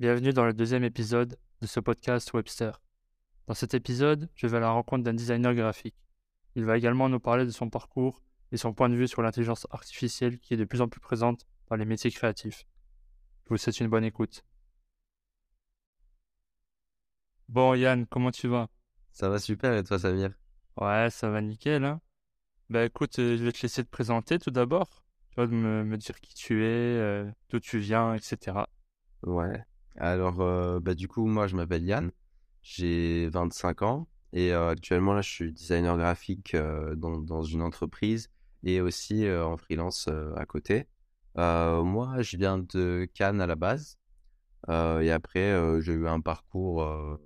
Bienvenue dans le deuxième épisode de ce podcast Webster. Dans cet épisode, je vais à la rencontre d'un designer graphique. Il va également nous parler de son parcours et son point de vue sur l'intelligence artificielle qui est de plus en plus présente dans les métiers créatifs. Je vous souhaite une bonne écoute. Bon Yann, comment tu vas? Ça va super et toi Samir? Ouais, ça va nickel. Hein bah écoute, euh, je vais te laisser te présenter tout d'abord. Tu vas me, me dire qui tu es, euh, d'où tu viens, etc. Ouais. Alors, euh, bah, du coup, moi, je m'appelle Yann. J'ai 25 ans et actuellement, là, je suis designer graphique dans, dans, une entreprise et aussi en freelance à côté. moi, je viens de Cannes à la base. et après, j'ai eu un parcours un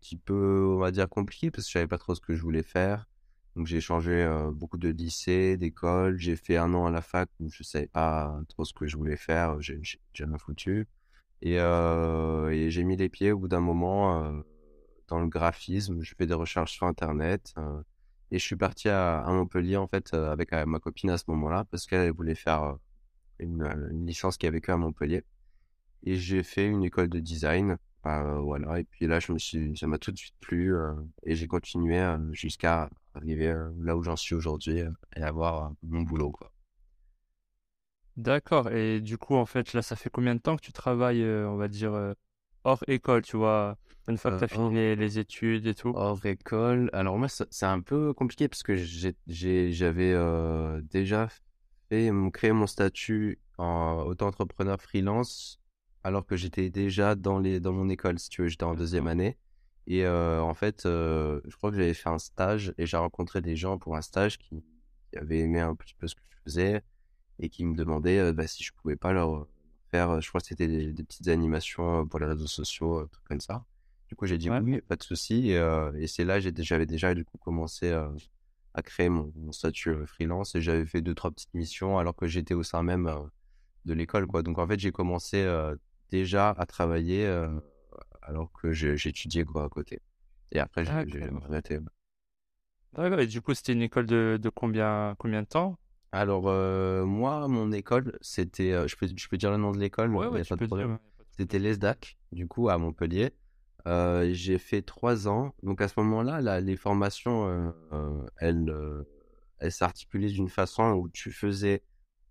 petit peu, on va dire, compliqué parce que je savais pas trop ce que je voulais faire. Donc j'ai changé beaucoup de lycées, d'écoles. J'ai fait un an à la fac où je savais pas trop ce que je voulais faire. J'ai jamais foutu. Et, j'ai mis les pieds au bout d'un moment dans le graphisme. Je fais des recherches sur Internet. et je suis parti à, Montpellier en fait avec ma copine à ce moment-là parce qu'elle voulait faire une, une licence qui avait que à Montpellier. Et j'ai fait une école de design bah, voilà, et puis là, je me suis, ça m'a tout de suite plu et j'ai continué jusqu'à arriver là où j'en suis aujourd'hui et avoir mon boulot. Quoi. D'accord, et du coup, en fait, là, ça fait combien de temps que tu travailles, on va dire, hors école, tu vois, une fois que tu as fini les, études et tout? Hors école, alors moi, c'est un peu compliqué parce que j'avais déjà fait, créé mon statut en auto-entrepreneur freelance alors que j'étais déjà dans, les, dans mon école, si tu veux, j'étais en deuxième année. Et euh, en fait, euh, je crois que j'avais fait un stage et j'ai rencontré des gens pour un stage qui, avaient aimé un petit peu ce que je faisais et qui me demandaient euh, bah, si je pouvais pas leur faire, je crois que c'était des, petites animations pour les réseaux sociaux, trucs comme ça. Du coup, j'ai dit oui, pas de souci. Et, c'est là que j'avais déjà du coup commencé à créer mon, mon, statut freelance et j'avais fait deux trois petites missions alors que j'étais au sein même de l'école quoi. Donc en fait, j'ai commencé déjà à travailler alors que j'étudiais quoi à côté. Et après, j'ai arrêté. D'accord. Et du coup, c'était une école de, de, combien, combien de temps? Alors, moi, mon école, c'était. je, peux, je peux dire le nom de l'école Ouais, ouais, C'était l'ESDAC, du coup, à Montpellier. j'ai fait trois ans. Donc, à ce moment-là, là, les formations, elles, elles s'articulaient d'une façon où tu faisais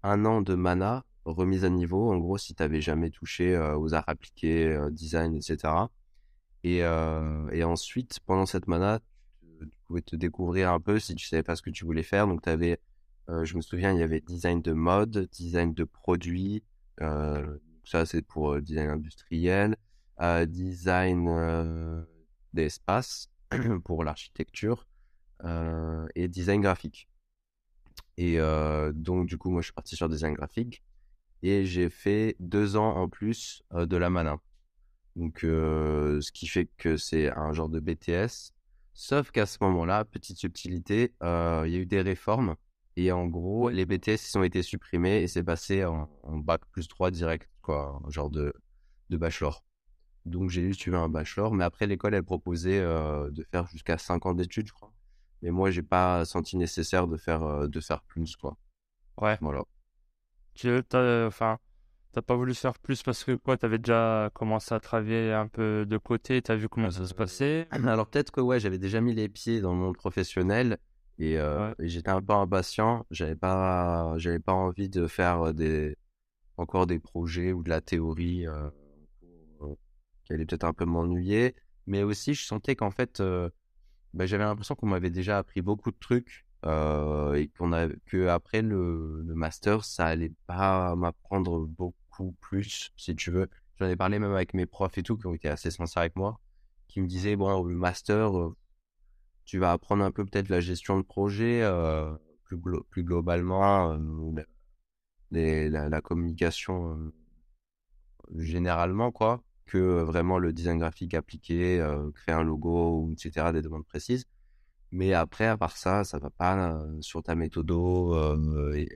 un an de mana remise à niveau, en gros, si tu n'avais jamais touché aux arts appliqués, design, etc. Et, et, ensuite, pendant cette mana, tu, pouvais te découvrir un peu si tu savais pas ce que tu voulais faire. Donc, tu avais, je me souviens, il y avait design de mode, design de produits, ça c'est pour design industriel, design d'espace pour l'architecture et design graphique. Et donc, du coup, moi, je suis parti sur design graphique et j'ai fait deux ans en plus de la mana. Donc, ce qui fait que c'est un genre de BTS. Sauf qu'à ce moment-là, petite subtilité, il y a eu des réformes. Et en gros, les BTS ils ont été supprimés et c'est passé en, bac plus 3 direct, quoi, genre de, de bachelor. Donc j'ai juste suivi un bachelor, mais après l'école elle proposait de faire jusqu'à 5 ans d'études, je crois. Mais moi j'ai pas senti nécessaire de faire de faire plus, quoi. Ouais. Voilà. Tu t'as, enfin, t'as pas voulu faire plus parce que quoi, t'avais déjà commencé à travailler un peu de côté, t'as vu comment ça se passait? Alors peut-être que ouais, j'avais déjà mis les pieds dans le monde professionnel et, euh, j'étais un peu impatient. J'avais pas, j'avais pas envie de faire des encore des projets ou de la théorie euh, qui allait peut-être un peu m'ennuyer. Mais aussi, je sentais qu'en fait, euh, bah, j'avais l'impression qu'on m'avait déjà appris beaucoup de trucs euh, et qu'on a que après le, le, master ça allait pas m'apprendre beaucoup plus si tu veux j'en ai parlé même avec mes profs et tout qui ont été assez sincères avec moi qui me disaient bon le master euh, tu vas apprendre un peu peut-être la gestion de projet euh, plus, plus globalement euh, la, la, communication euh, généralement quoi que vraiment le design graphique appliqué créer un logo etc des demandes précises mais après, à part ça, ça va pas sur ta méthode et,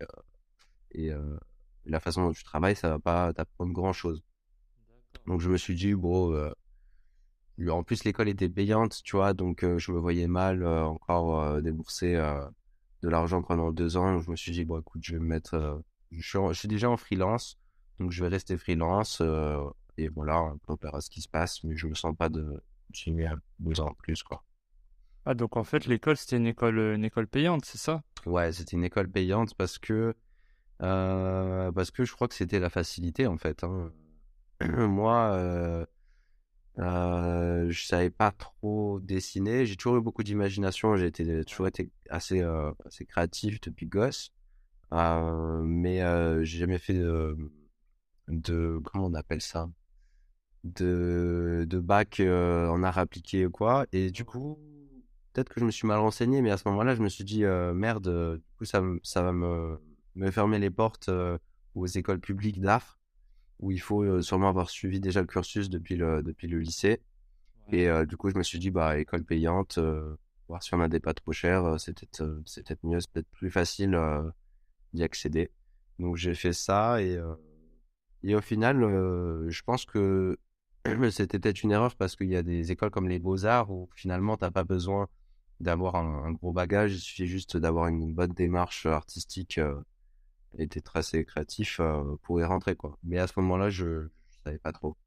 et la façon dont tu travailles, ça va pas t'apprendre grand chose. Donc je me suis dit, bon, en plus l'école était payante, tu vois, donc je me voyais mal encore débourser de l'argent pendant deux ans. je me suis dit, bon, écoute, je vais me mettre, je suis, je, suis déjà en freelance, donc je vais rester freelance et voilà, on verra ce qui se passe, mais je me sens pas de continuer à besoin en plus, quoi. Ah, donc en fait, l'école, c'était une école, une école payante, c'est ça? Ouais, c'était une école payante parce que, parce que je crois que c'était la facilité, en fait. Hein. Moi, euh, euh, je savais pas trop dessiner. J'ai toujours eu beaucoup d'imagination. J'ai été, toujours été assez, euh, assez créatif depuis gosse. Euh, mais euh, j'ai jamais fait de, de, comment on appelle ça? De, de bac euh, en art appliqué ou quoi. Et du coup, peut-être que je me suis mal renseigné, mais à ce moment-là, je me suis dit, euh, merde, euh, du coup, ça, ça va me, me fermer les portes euh, aux écoles publiques d'art, où il faut sûrement avoir suivi déjà le cursus depuis le, depuis le lycée. Et euh, du coup, je me suis dit, bah, école payante, euh, voir si on a des pas trop chers, c'est peut-être c'est peut-être mieux, c'est peut-être plus facile d'y accéder. Donc, j'ai fait ça et, et au final, je pense que c'était peut-être une erreur parce qu'il y a des écoles comme les Beaux-Arts où finalement, t'as pas besoin d'avoir un, un gros bagage, il suffit juste d'avoir une bonne démarche artistique euh, et d'être assez créatif euh, pour y rentrer, quoi. Mais à ce moment-là, je, je savais pas trop.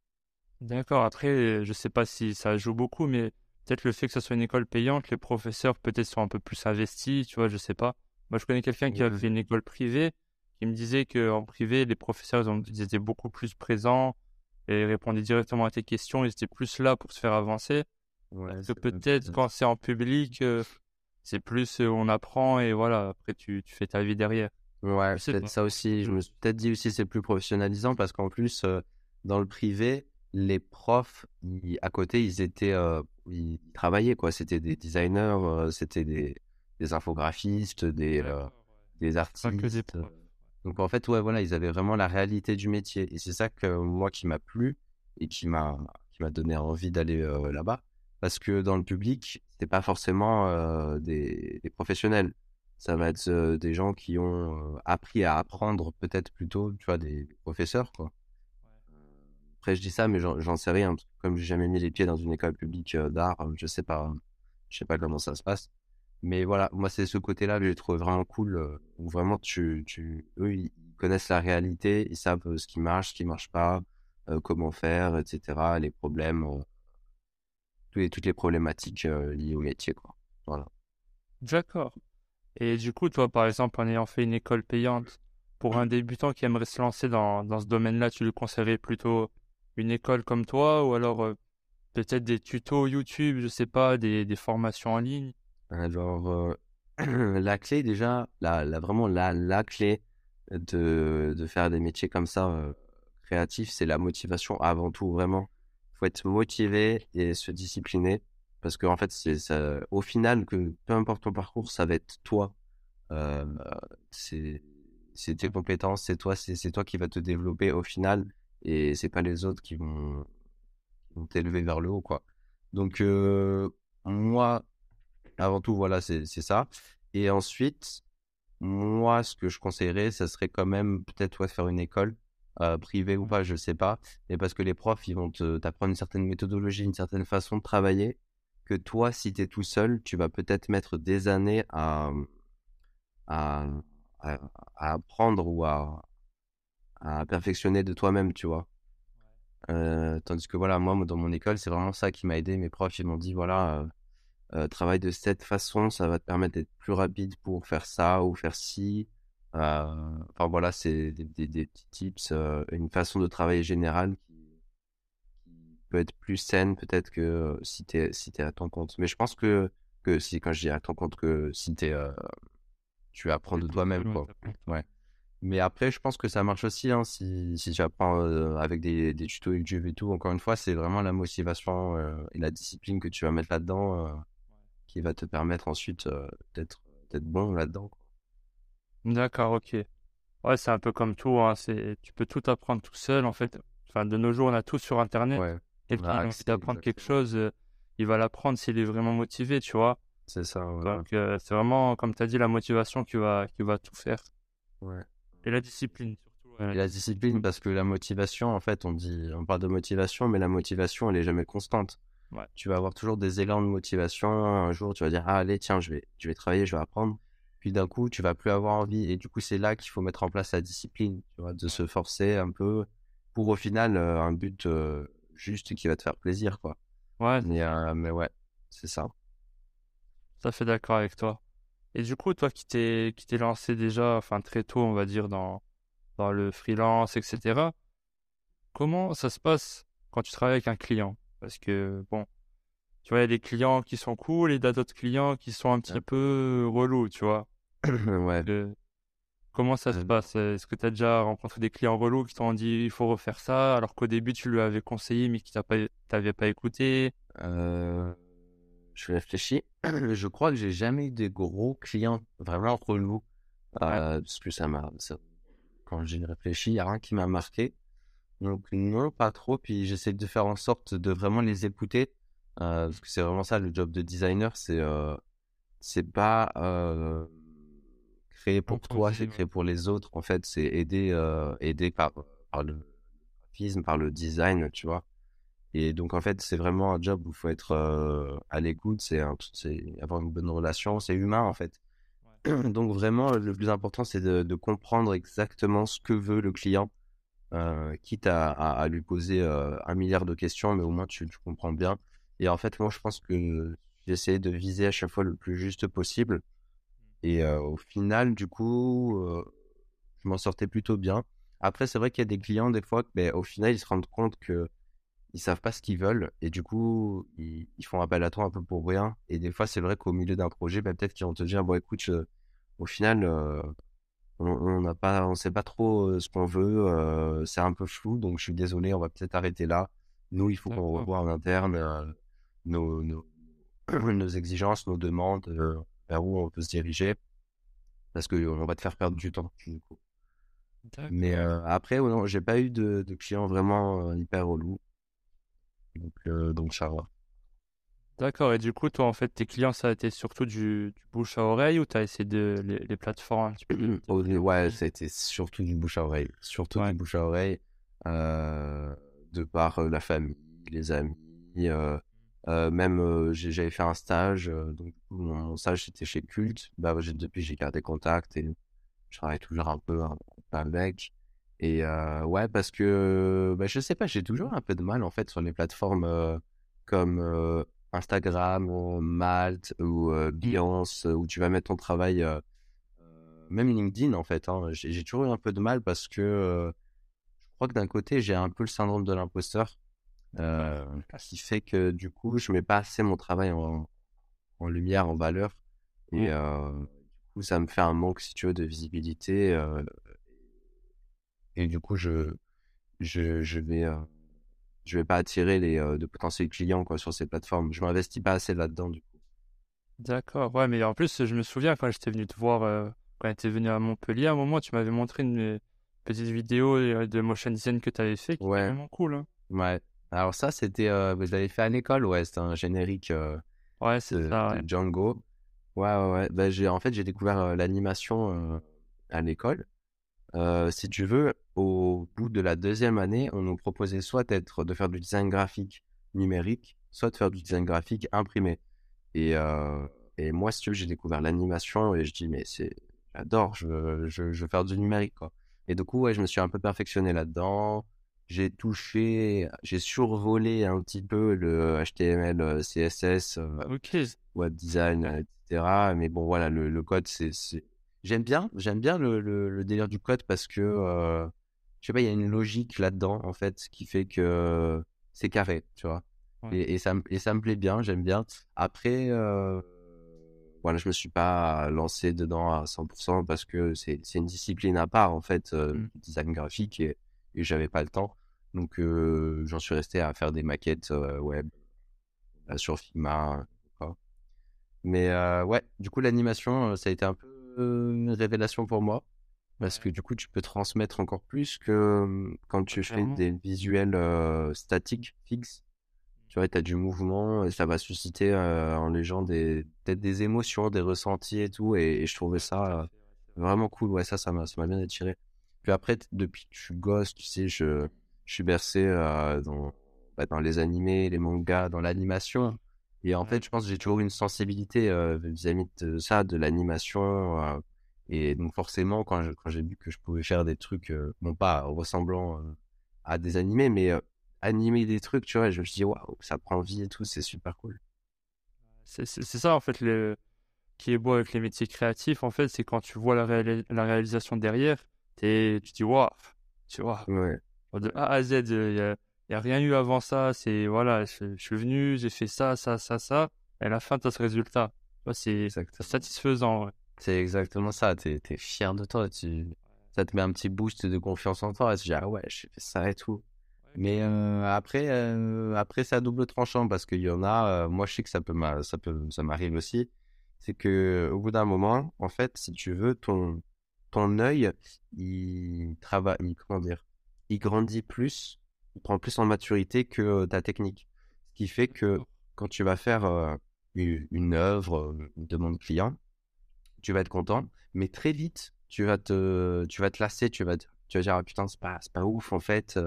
D'accord. Après, je sais pas si ça joue beaucoup, mais peut-être le fait que ce soit une école payante, les professeurs peut-être sont un peu plus investis, tu vois, je sais pas. Moi, je connais quelqu'un qui a Ouais. fait une école privée, qui me disait qu'en privé, les professeurs, ils, ont- ils étaient beaucoup plus présents et répondaient directement à tes questions, ils étaient plus là pour se faire avancer. Ouais, que peut-être. quand c'est en public, euh, c'est plus euh, on apprend et voilà, après tu, tu fais ta vie derrière. Ouais, peut-être ça aussi. Je me suis peut-être dit aussi c'est plus professionnalisant parce qu'en plus, euh, dans le privé, les profs, ils- à côté, ils étaient, euh, ils travaillaient quoi. C'était des designers, euh, c'était des, des infographistes, des, des artistes. Donc en fait, ouais, voilà, ils avaient vraiment la réalité du métier. Et c'est ça que moi qui m'a plu et qui m'a qui m'a donné envie d'aller là-bas. Parce que dans le public, c'est pas forcément des, des professionnels. Ça va être euh, des gens qui ont euh, appris à apprendre, peut-être plutôt, tu vois, des, professeurs, quoi. Après, je dis ça, mais j'en sais rien. parce que Comme j'ai jamais mis les pieds dans une école publique euh, d'art, je sais pas, je sais pas comment ça se passe. Mais voilà, moi, c'est ce côté-là que j'ai trouvé vraiment cool, où vraiment, tu, tu, eux, ils connaissent la réalité, ils savent ce qui marche, ce qui marche pas, comment faire, etc., les problèmes, tous les- toutes les problématiques liées au métier, quoi. Voilà. D'accord. Et du coup, toi, par exemple, en ayant fait une école payante, pour un débutant qui aimerait se lancer dans, dans ce domaine-là, tu lui conseillerais plutôt une école comme toi ou alors euh, peut-être des tutos YouTube, je sais pas, des, des formations en ligne? Alors, euh, la clé, déjà, la, la, vraiment, la, la clé de, de faire des métiers comme ça, euh, créatifs, c'est la motivation avant tout, vraiment. faut être motivé et se discipliner. Parce qu'en fait, c'est ça, au final, que peu importe ton parcours, ça va être toi. Euh, c'est tes compétences, c'est toi, c'est toi qui va te développer au final. Et c'est pas les autres qui vont, t'élever vers le haut, quoi. Donc, euh, moi, avant tout, voilà, c'est ça. Et ensuite, moi, ce que je conseillerais, ça serait quand même peut-être ouais, faire une école euh, privée ou pas, je sais pas. Mais parce que les profs, ils vont t'apprendre une certaine méthodologie, une certaine façon de travailler, que toi, si tu es tout seul, tu vas peut-être mettre des années à, à, à, à apprendre ou à, à perfectionner de toi-même, tu vois. Euh, tandis que voilà, moi, dans mon école, c'est vraiment ça qui m'a aidé. Mes profs, ils m'ont dit, voilà, euh, euh, travaille de cette façon, ça va te permettre d'être plus rapide pour faire ça ou faire ci. Enfin voilà, c'est des, des, des petits tips, une façon de travailler générale peut être plus saine peut-être que euh, si t'es si t'es à ton compte. Mais je pense que que si quand je dis à ton compte que si t'es euh, tu apprends de toi-même quoi. Ouais. Mais après, je pense que ça marche aussi hein, si, si tu apprends euh, avec des, des tutos YouTube et tout. Encore une fois, c'est vraiment la motivation et la discipline que tu vas mettre là-dedans qui va te permettre ensuite d'être d'être bon là-dedans. D'accord, ok. Ouais, c'est un peu comme tout, hein, c'est, tu peux tout apprendre tout seul, en fait. Enfin, de nos jours, on a tout sur Internet. Ouais, Quelqu'un a envie d'apprendre quelque chose, euh, il va l'apprendre s'il est vraiment motivé, tu vois. c'est ça. Voilà. Donc, euh, c'est vraiment, comme tu as dit, la motivation qui va, qui va tout faire. Ouais. Et la discipline, surtout. ouais. Et la discipline, parce que la motivation, en fait, on dit, on parle de motivation, mais la motivation, elle est jamais constante. Ouais. Tu vas avoir toujours des élans de motivation. Un jour, tu vas dire, ah, allez, tiens, je vais, je vais travailler, je vais apprendre. Puis d'un coup, tu vas plus avoir envie. Et du coup, c'est là qu'il faut mettre en place la discipline, tu vois, de se forcer un peu pour au final un but juste qui va te faire plaisir, quoi. Ouais. Mais, mais ouais, c'est ça. Tout à fait d'accord avec toi. Et du coup, toi qui t'es qui t'es lancé déjà, enfin très tôt, on va dire dans dans le freelance, etc. Comment ça se passe quand tu travailles avec un client? Parce que bon, tu vois, il y a des clients qui sont cool et d'autres clients qui sont un petit peu relous, tu vois. ouais. Comment ça se passe? Est-ce que tu as déjà rencontré des clients relous qui t'ont dit il faut refaire ça alors qu'au début tu lui avais conseillé mais qui t'avait pas, écouté? Euh je réfléchis. je crois que j'ai jamais eu des gros clients vraiment relous. Euh, parce que ça m'a. Quand j'ai réfléchi, il n'y a rien qui m'a marqué. Donc, non, pas trop. Puis j'essaie de faire en sorte de vraiment les écouter. Euh, parce que c'est vraiment ça le job de designer. C'est euh, c'est pas euh, créé pour toi, c'est créé pour les autres. En fait, c'est aider, euh, aider par, par le graphisme, par le design, tu vois. Et donc, en fait, c'est vraiment un job où il faut être euh, à l'écoute, c'est avoir une bonne relation, c'est humain, en fait. Donc, vraiment, le plus important, c'est de, comprendre exactement ce que veut le client, euh, quitte à, à, lui poser euh, un milliard de questions, mais au moins, tu, tu, comprends bien. Et en fait, moi, je pense que j'essaie de viser à chaque fois le plus juste possible. Et au final, du coup, je m'en sortais plutôt bien. Après, c'est vrai qu'il y a des clients, des fois, mais ben, au final, ils se rendent compte que ils savent pas ce qu'ils veulent et du coup ils, font appel à toi un peu pour rien et des fois c'est vrai qu'au milieu d'un projet bah, peut-être qu'ils vont te dire bon écoute au final euh, on n'a pas on sait pas trop ce qu'on veut c'est un peu flou donc je suis désolé on va peut-être arrêter là nous il faut qu'on revoie en interne nos, nos, nos, exigences nos demandes vers où on peut se diriger parce que on va te faire perdre du temps du coup mais après non j'ai pas eu de, de clients vraiment hyper relous donc, euh, donc ça va. D'accord. Et du coup, toi, en fait, tes clients, ça a été surtout du, bouche à oreille ou tu as essayé de les, plateformes un petit peu Ouais, ça a été surtout du bouche à oreille. Surtout du bouche à oreille. Euh, de par euh, la famille, les amis. Même, j'avais fait un stage. donc, mon stage, c'était chez Culte. Bah, depuis, j'ai gardé contact et je travaille toujours un peu avec. Et euh, ouais, parce que bah, je sais pas, j'ai toujours un peu de mal en fait sur les plateformes euh, comme euh, Instagram ou Malte ou euh, mmh. où tu vas mettre ton travail, même LinkedIn en fait. Hein, j'ai toujours eu un peu de mal parce que je crois que d'un côté j'ai un peu le syndrome de l'imposteur, qui fait que du coup je mets pas assez mon travail en, en lumière, en valeur, et mmh. du coup ça me fait un manque si tu veux de visibilité et du coup, je, je, je vais, euh, je vais pas attirer les euh, de potentiels clients quoi sur ces plateformes. Je m'investis pas assez là-dedans du coup. D'accord. Ouais, mais en plus, je me souviens quand j'étais venu te voir, euh, quand tu venu à Montpellier, à un moment, tu m'avais montré une petite vidéo de motion design que tu avais fait, qui ouais. vraiment cool. Hein. Ouais. Alors ça, c'était, euh, je l'avais fait à l'école, ouais, c'était un générique. ouais, c'est ça. Ouais. Django. Ouais, ouais, ouais. Bah, j'ai, en fait, j'ai découvert l'animation à l'école. Euh, si tu veux, au bout de la deuxième année, on nous proposait soit d'être, de faire du design graphique numérique, soit de faire du design graphique imprimé. Et, euh, et moi, si tu veux, j'ai découvert l'animation et je dis, mais c'est, j'adore, je veux, je, veux faire du numérique, quoi. Et du coup, ouais, je me suis un peu perfectionné là-dedans. J'ai touché, j'ai survolé un petit peu le HTML, CSS, okay. web design, etc. Mais bon, voilà, le, le code, c'est, J'aime bien, j'aime bien le, le, délire du code parce que, euh, je sais pas, il y a une logique là-dedans, en fait, qui fait que c'est carré, tu vois? Et, et, ça, et ça me plaît bien, j'aime bien. Après, euh, voilà, je me suis pas lancé dedans à 100% parce que c'est une discipline à part, en fait, euh, mmh. design graphique, et, et j'avais pas le temps. Donc, euh, j'en suis resté à faire des maquettes euh, web sur Figma. Mais ouais, du coup, l'animation, ça a été un peu une révélation pour moi. Parce que du coup, tu peux transmettre encore plus que quand tu fais des visuels statiques, fixes. Tu vois, tu as du mouvement et ça va susciter en les gens des, peut-être des émotions, des ressentis et tout. Et, je trouvais ça vraiment cool. Ouais, ça, ça m'a, ça m'a bien attiré. Puis après, depuis que je suis gosse, tu sais, je, je suis bercé dans, bah, dans les animés, les mangas, dans l'animation. Et en fait, je pense que j'ai toujours une sensibilité euh, vis-à-vis de ça, de l'animation. Euh, et donc forcément, quand j'ai vu que je pouvais faire des trucs, euh, non pas ressemblant à des animés, mais animer des trucs, tu vois, je me dis, waouh, ça prend vie et tout, c'est super cool. C'est ça, en fait, le, qui est beau avec les métiers créatifs, en fait, c'est quand tu vois la, la réalisation derrière, tu te dis, waouh, tu vois, de A à Z, il n'y a, a, rien eu avant ça, c'est, voilà, je, suis venu, j'ai fait ça, ça, ça, ça, et à la fin, tu as ce résultat. C'est satisfaisant. C'est exactement ça, tu es, fier de toi, tu... ça te met un petit boost de confiance en toi, et tu dis, ah ouais, j'ai fait ça et tout. Mais euh, après, euh, après c'est à double tranchant parce qu'il y en a. Euh, moi, je sais que ça peut, ça peut, ça m'arrive aussi. C'est que au bout d'un moment, en fait, si tu veux, ton ton œil, il travaille, comment dire, il grandit plus, il prend plus en maturité que ta technique. Ce qui fait que quand tu vas faire une, une œuvre, une demande client, tu vas être content, mais très vite, tu vas te, tu vas te lasser, tu vas, tu vas dire ah, putain c'est pas, pas ouf en fait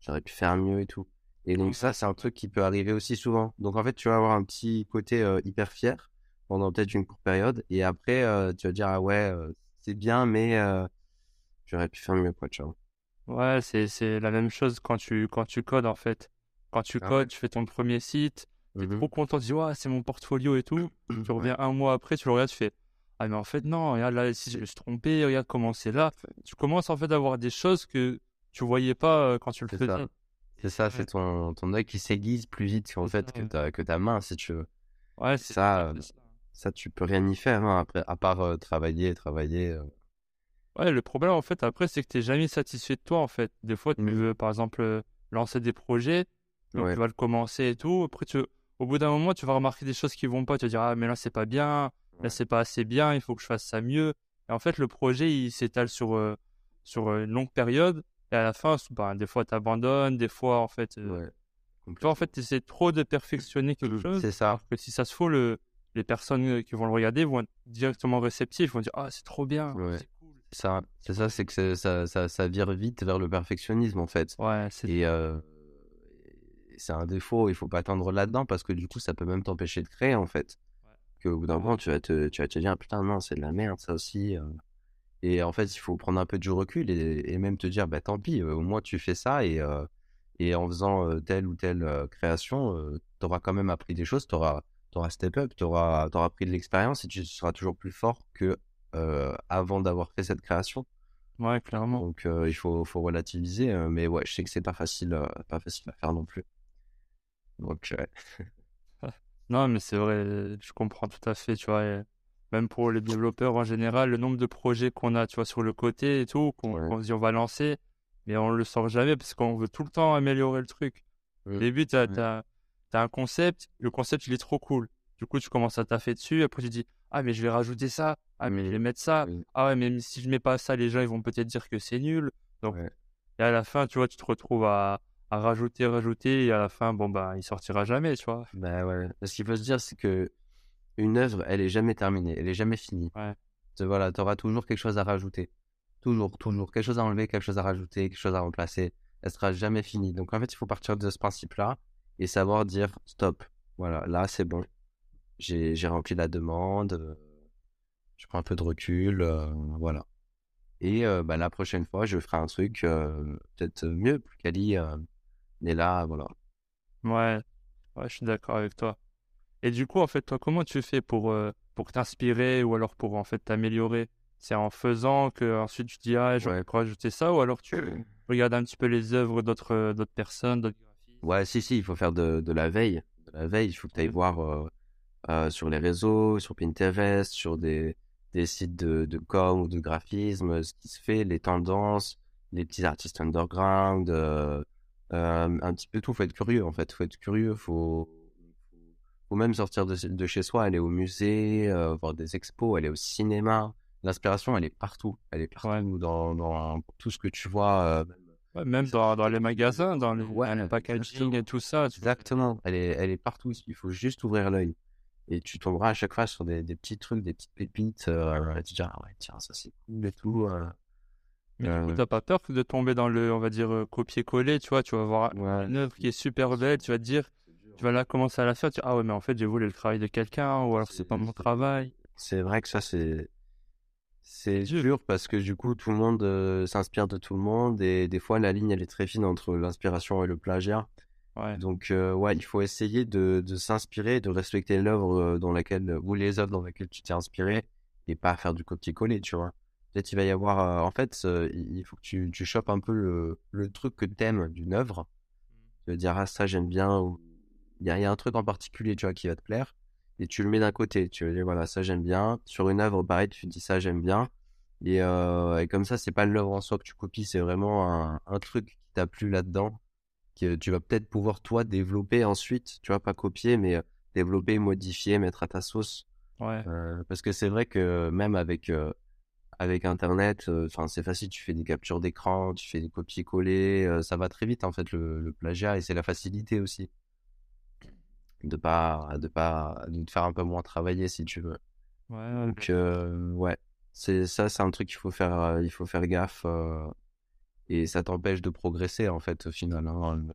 j'aurais pu faire mieux et tout. Et donc ça, c'est un truc qui peut arriver aussi souvent. Donc en fait, tu vas avoir un petit côté euh, hyper fier pendant peut-être une courte période, et après, tu vas dire ah ouais, c'est bien, mais j'aurais pu faire mieux quoi, tu vois. Ouais, c'est la même chose quand tu quand tu codes en fait. Quand tu ah codes, tu fais ton premier site, tu es mmh trop content, tu dis ouais, c'est mon portfolio et tout. tu reviens un mois après, tu le regardes, tu fais ah mais en fait non, regarde là si je me suis trompé, regarde comment c'est là. Tu commences en fait à avoir des choses que tu voyais pas quand tu le faisais. C'est ça, c'est ton, ton œil qui s'aiguise plus vite en fait que, ta, que ta main, si tu veux. Ouais, c'est ça, ça. Tu peux rien y faire hein, après, à part travailler, travailler. Ouais, le problème en fait après, c'est que tu n'es jamais satisfait de toi en fait. Des fois, tu mmh. veux par exemple lancer des projets, donc tu vas le commencer et tout. Après, tu, au bout d'un moment, tu vas remarquer des choses qui vont pas. Tu vas dire, ah, mais là, c'est pas bien, là, c'est pas assez bien, il faut que je fasse ça mieux. Et en fait, le projet, il s'étale sur, sur une longue période. Et à la fin, bah, des fois, tu abandonnes, des fois, en fait. Euh, en fait, tu essaies trop de perfectionner quelque mmh, chose. C'est ça. Parce que si ça se faut, le, les personnes euh, qui vont le regarder vont être directement réceptifs, vont dire Ah, c'est trop bien. C'est cool. Ça, c'est ça, c'est que ça, ça, ça, vire vite vers le perfectionnisme, en fait. Ouais, et euh, c'est un défaut, il faut pas attendre là-dedans parce que du coup, ça peut même t'empêcher de créer, en fait. Qu'au bout d'un moment, tu vas te, tu vas te dire Putain, non, c'est de la merde, ça aussi. Et en fait, il faut prendre un peu du recul et, même te dire, bah tant pis, au moins tu fais ça et, et en faisant telle ou telle création, tu auras quand même appris des choses, tu auras, auras, step up, tu auras, auras, pris de l'expérience et tu seras toujours plus fort que avant d'avoir fait cette création. Ouais, clairement. Donc il faut, faut relativiser, mais ouais, je sais que c'est pas facile, pas facile à faire non plus. Donc, non, mais c'est vrai, je comprends tout à fait, tu vois même pour les développeurs en général, le nombre de projets qu'on a, tu vois, sur le côté et tout, qu'on se dit on va lancer, mais on le sort jamais parce qu'on veut tout le temps améliorer le truc. Au début, tu as, un concept, le concept il est trop cool. Du coup, tu commences à taffer dessus, après tu dis ah mais je vais rajouter ça, ah mais je vais mettre ça, ah ouais mais si je mets pas ça, les gens ils vont peut-être dire que c'est nul. Donc et à la fin, tu vois, tu te retrouves à, à rajouter, rajouter, et à la fin, bon bah il sortira jamais, tu vois. Bah ouais. Ce qu'il faut se dire, c'est que une œuvre, elle est jamais terminée, elle est jamais finie. Ouais. Voilà, tu auras toujours quelque chose à rajouter. Toujours, toujours. Quelque chose à enlever, quelque chose à rajouter, quelque chose à remplacer. Elle sera jamais finie. Donc en fait, il faut partir de ce principe-là et savoir dire stop. Voilà, là c'est bon. J'ai rempli la demande. Euh, je prends un peu de recul. Euh, voilà. Et euh, bah, la prochaine fois, je ferai un truc peut-être mieux, plus quali. mais là, voilà. Ouais, ouais, je suis d'accord avec toi. Et du coup, en fait, toi, comment tu fais pour, euh, pour t'inspirer ou alors pour en fait t'améliorer? C'est en faisant que ensuite tu dis ah j'aurais pu rajouter ça ou alors tu regardes un petit peu les œuvres d'autres euh, d'autres personnes, d'autres Ouais, si si, il faut faire de, de, la veille, de la veille. Il faut que tu ailles voir euh, sur les réseaux, sur Pinterest, sur des des sites de, de com ou de graphisme, ce qui se fait, les tendances, les petits artistes underground, un petit peu tout. Faut être curieux en fait. Faut être curieux. Faut ou même sortir de, chez soi, aller au musée, euh, voir des expos, aller au cinéma. L'inspiration, elle est partout. Elle est partout dans, dans, tout ce que tu vois. Euh, même dans, dans, les magasins, dans le, ouais, packaging et tout ça. Exactement. Elle est, elle est partout. Il faut juste ouvrir l'œil. Et tu tomberas à chaque fois sur des, des petits trucs, des petites pépites. Euh, et tu diras, ah ouais, tiens, ça c'est cool et tout. Mais du coup, t'as pas peur de tomber dans le, on va dire, copier-coller, tu vois, tu vas voir une œuvre qui est super belle, tu vas te dire, tu vas là commencer à la faire, tu dis, ah ouais, mais en fait, j'ai voulu le travail de quelqu'un, ou alors c'est pas mon travail. C'est vrai que ça, c'est. C'est dur parce que du coup, tout le monde s'inspire de tout le monde et des fois, la ligne, elle est très fine entre l'inspiration et le plagiat. Ouais. Donc, ouais, il faut essayer de, de s'inspirer, de respecter l'œuvre dans laquelle, ou les œuvres dans lesquelles tu t'es inspiré et pas faire du copier-coller, tu vois. Peut-être il va y avoir, en fait, il faut que tu, tu chopes un peu le, le truc que t'aimes d'une œuvre. Tu vas dire, ah, ça, j'aime bien, ou il y a, y a un truc en particulier, tu vois, qui va te plaire et tu le mets d'un côté. Tu vas dire, voilà, ça j'aime bien. Sur une œuvre, pareil, tu dis ça j'aime bien. Et, euh, et comme ça, c'est pas l'œuvre en soi que tu copies, c'est vraiment un, un, truc qui t'a plu là-dedans, que tu vas peut-être pouvoir toi développer ensuite, tu vois, pas copier, mais euh, développer, modifier, mettre à ta sauce. Ouais. Euh, parce que c'est vrai que même avec euh, avec Internet, enfin c'est facile, tu fais des captures d'écran, tu fais des copier-coller, ça va très vite en fait le, le plagiat et c'est la facilité aussi de pas de pas de te faire un peu moins travailler si tu veux. Ouais, Donc euh, ouais, c'est ça c'est un truc qu'il faut faire euh, il faut faire gaffe euh, et ça t'empêche de progresser en fait au final. Hein.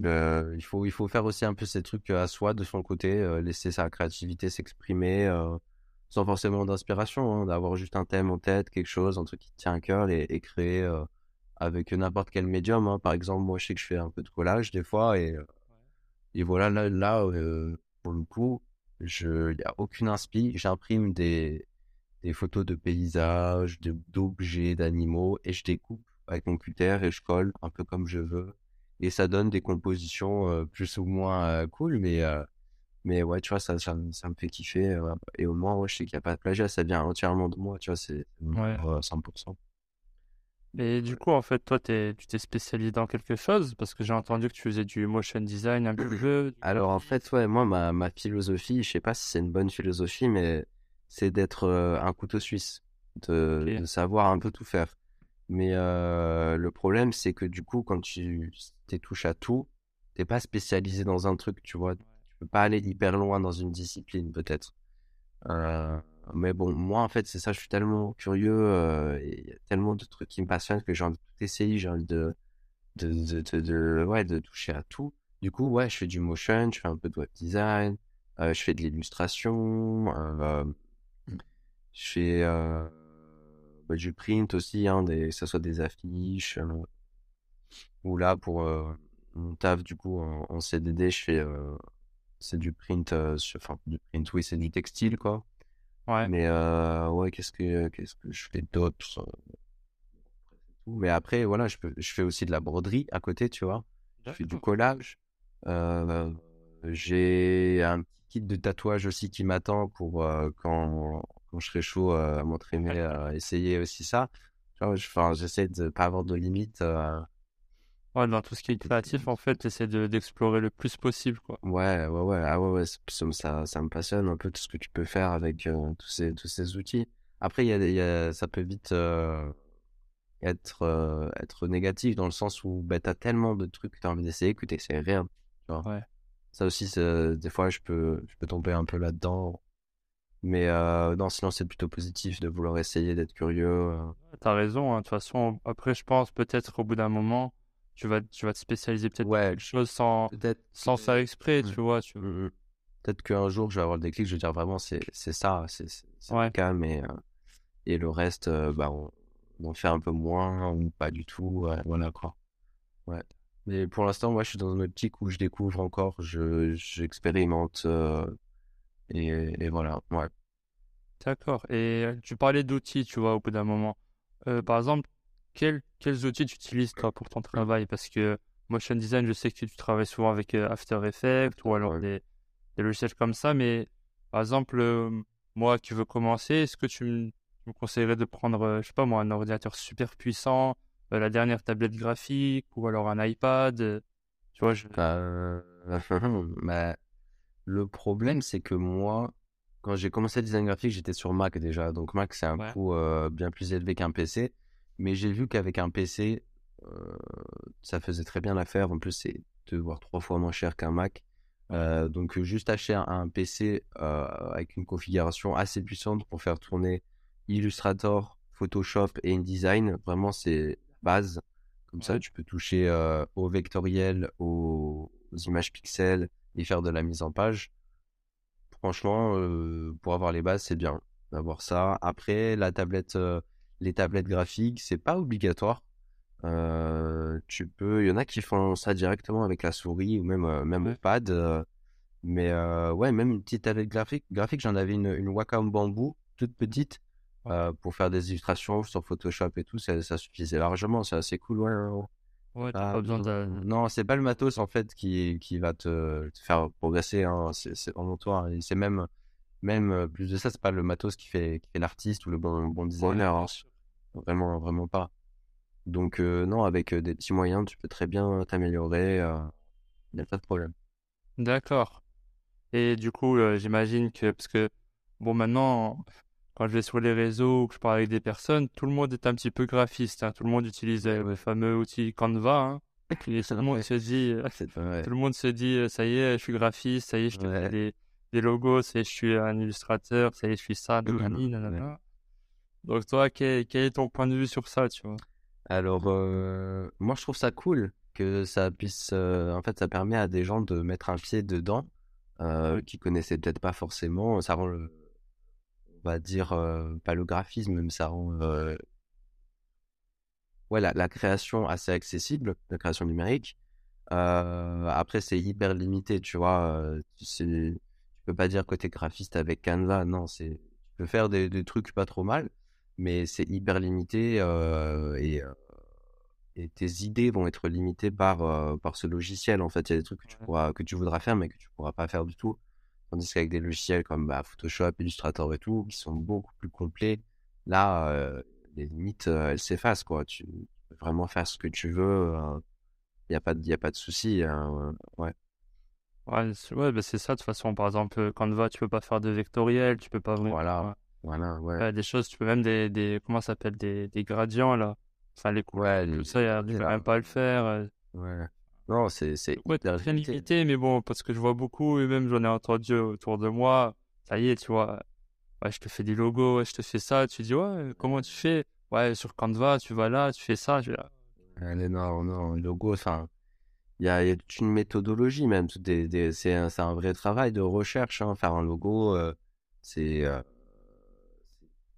Il faut il faut faire aussi un peu ces trucs à soi de son côté, laisser sa créativité s'exprimer sans forcément d'inspiration, hein, d'avoir juste un thème en tête, quelque chose, un truc qui te tient à cœur et, et créer avec n'importe quel médium. Hein. Par exemple, moi je sais que je fais un peu de collage des fois et et voilà, là, là euh, pour le coup, il n'y a aucune inspi. J'imprime des, des photos de paysages, d'objets, d'animaux, et je découpe avec mon cutter et je colle un peu comme je veux. Et ça donne des compositions euh, plus ou moins euh, cool, mais, mais ouais, tu vois, ça, ça, ça me fait kiffer. et au moins, ouais, je sais qu'il n'y a pas de plagiat, ça vient entièrement de moi, tu vois, c'est Ouais. 100%. Et du coup, en fait, toi, t'es, tu t'es spécialisé dans quelque chose? Parce que j'ai entendu que tu faisais du motion design un peu. Alors, en fait, ouais, moi, ma, ma philosophie, je sais pas si c'est une bonne philosophie, mais c'est d'être euh, un couteau suisse, de, savoir un peu tout faire. Mais euh, le problème, c'est que du coup, quand tu t'es touche à tout, t'es pas spécialisé dans un truc, tu vois? Tu peux pas aller hyper loin dans une discipline, peut-être. Euh, mais bon, moi, en fait, c'est ça, je suis tellement curieux, euh, il y a tellement de trucs qui me passionnent que j'ai envie de tout essayer, j'ai envie de, de, de, de, ouais, de toucher à tout. Du coup, ouais, je fais du motion, je fais un peu de web design, euh, je fais de l'illustration, euh, je fais bah, du print aussi, hein, des, que ce soit des affiches, ou là, pour mon taf, du coup, en, en CDD, je fais, c'est du print, enfin, du print, oui, c'est du textile, quoi. Ouais. Mais euh, ouais, qu'est-ce que qu'est-ce que je fais d'autre? euh, Mais après, voilà, je peux, je fais aussi de la broderie à côté, tu vois. Je fais du collage. Euh, j'ai un petit kit de tatouage aussi qui m'attend pour euh, quand, quand je serai chaud à m'entraîner à essayer aussi ça. J'essaie de pas avoir de limites. Ouais, dans tout ce qui est créatif, en fait, t'essaies de, d'explorer le plus possible, quoi. Ouais, ouais, ouais, ah ouais, ouais, ça, ça, ça me passionne un peu tout ce que tu peux faire avec euh, tous ces, tous ces outils. Après, y a, y a, ça peut vite euh, être, euh, être négatif dans le sens où bah, t'as tellement de trucs que t'as envie d'essayer que t'essaies rien. Tu vois. Ouais. Ça aussi, des fois, je peux, je peux tomber un peu là-dedans. Mais euh, non, sinon, c'est plutôt positif de vouloir essayer, d'être curieux. T'as raison, hein. De toute façon, après, je pense peut-être au bout d'un moment, tu vas, tu vas te spécialiser peut-être Ouais, quelque chose sans, sans faire exprès, tu vois. Tu... Mm, mm. Peut-être qu'un jour, je vais avoir le déclic, je vais dire vraiment, c'est, c'est ça, c'est, Ouais. le cas, mais, euh, et le reste, euh, bah, on, on en fait un peu moins, ou pas du tout, ouais, voilà, quoi. Ouais. Mais pour l'instant, moi, je suis dans une optique où je découvre encore, je, j'expérimente, euh, et, et voilà, ouais. D'accord. Et euh, tu parlais d'outils, tu vois, au bout d'un moment. Euh, par exemple, quels, quels outils tu utilises, toi, pour ton travail? Parce que motion design, je sais que tu travailles souvent avec euh, After Effects ou alors Ouais. des, des logiciels comme ça, mais par exemple, euh, moi qui veux commencer, est-ce que tu me, conseillerais de prendre, euh, je sais pas moi, un ordinateur super puissant, euh, la dernière tablette graphique ou alors un iPad? Tu vois, je... Euh, bah, le problème, c'est que moi, quand j'ai commencé le design graphique, j'étais sur Mac déjà. Donc Mac, c'est un Ouais. coût bien plus élevé qu'un PC. Mais j'ai vu qu'avec un PC, euh, ça faisait très bien l'affaire. En plus, c'est deux voire trois fois moins cher qu'un Mac. Euh, donc juste acheter un, PC euh, avec une configuration assez puissante pour faire tourner Illustrator, Photoshop et InDesign, vraiment c'est la base. Comme ça, tu peux toucher au vectoriel, aux, aux images pixels et faire de la mise en page. Franchement, pour avoir les bases, c'est bien. d'avoir ça. Après, la tablette, les tablettes graphiques, c'est pas obligatoire. Euh, tu peux, il y en a qui font ça directement avec la souris ou même euh, même au pad. mais ouais, même une petite tablette graphique. Graphique, j'en avais une, une Wacom bambou toute petite pour faire des illustrations sur Photoshop et tout. Ça, ça suffisait largement. C'est assez cool. Ouais, ouais. pas ah, besoin de... Non, c'est pas le matos en fait qui, qui va te, te faire progresser. Hein. C'est vraiment toi. C'est même même plus de ça, c'est pas le matos qui fait, qui fait l'artiste ou le bon, bon designer. Hein. Vraiment, vraiment pas. Donc, euh, non, avec des petits moyens, tu peux très bien t'améliorer. Il n'y a pas de problème. D'accord. Et du coup, j'imagine que, parce que, bon, maintenant, quand je vais sur les réseaux ou que je parle avec des personnes, tout le monde est un petit peu graphiste. Hein. Tout le monde utilise le fameux outil Canva. Hein. Et tout le monde se dit, tout le monde se dit, ça y est, je suis graphiste, ça y est, je te fais des des logos, c'est je suis un illustrateur, c'est je suis ça, Donc toi, quel, est ton point de vue sur ça, tu vois? Alors, euh, moi je trouve ça cool que ça puisse, euh, en fait, ça permet à des gens de mettre un pied dedans, euh, qui connaissaient peut-être pas forcément. Ça rend, le, on va dire, euh, pas le graphisme, mais ça rend, ouais, la, la, création assez accessible, la création numérique. après, c'est hyper limité, tu vois. c'est peux pas dire côté graphiste avec Canva, non, c'est tu peux faire des, des, trucs pas trop mal, mais c'est hyper limité euh, et, et tes idées vont être limitées par euh, par ce logiciel. En fait, il y a des trucs que tu pourras que tu voudras faire, mais que tu pourras pas faire du tout. Tandis qu'avec des logiciels comme bah, Photoshop, Illustrator et tout, qui sont beaucoup plus complets, là, euh, les limites, elles s'effacent quoi. Tu peux vraiment faire ce que tu veux. Il n'y a pas de, y a pas de souci. Hein, ouais. Ouais, c'est ouais, bah, c'est ça, de toute façon. Par exemple, Canva, tu peux pas faire de vectoriel, tu peux pas vraiment. Voilà, voilà, ouais. des choses, tu peux même des, des comment ça s'appelle, des, des gradients, là. Enfin, les couleurs, ouais, tout ça, il n'y a même pas à le faire. Euh. Ouais. Non, c'est. c'est ouais, très limité, mais bon, parce que je vois beaucoup, et même j'en ai entendu autour de moi, ça y est, tu vois, ouais, je te fais des logos, je te fais ça, tu dis, ouais, comment tu fais? Ouais, sur Canva, tu vas là, tu fais ça. Je... non, non, logo, enfin il y a, toute une méthodologie même. C'est un, vrai travail de recherche. Hein. Faire un logo, euh, c'est euh,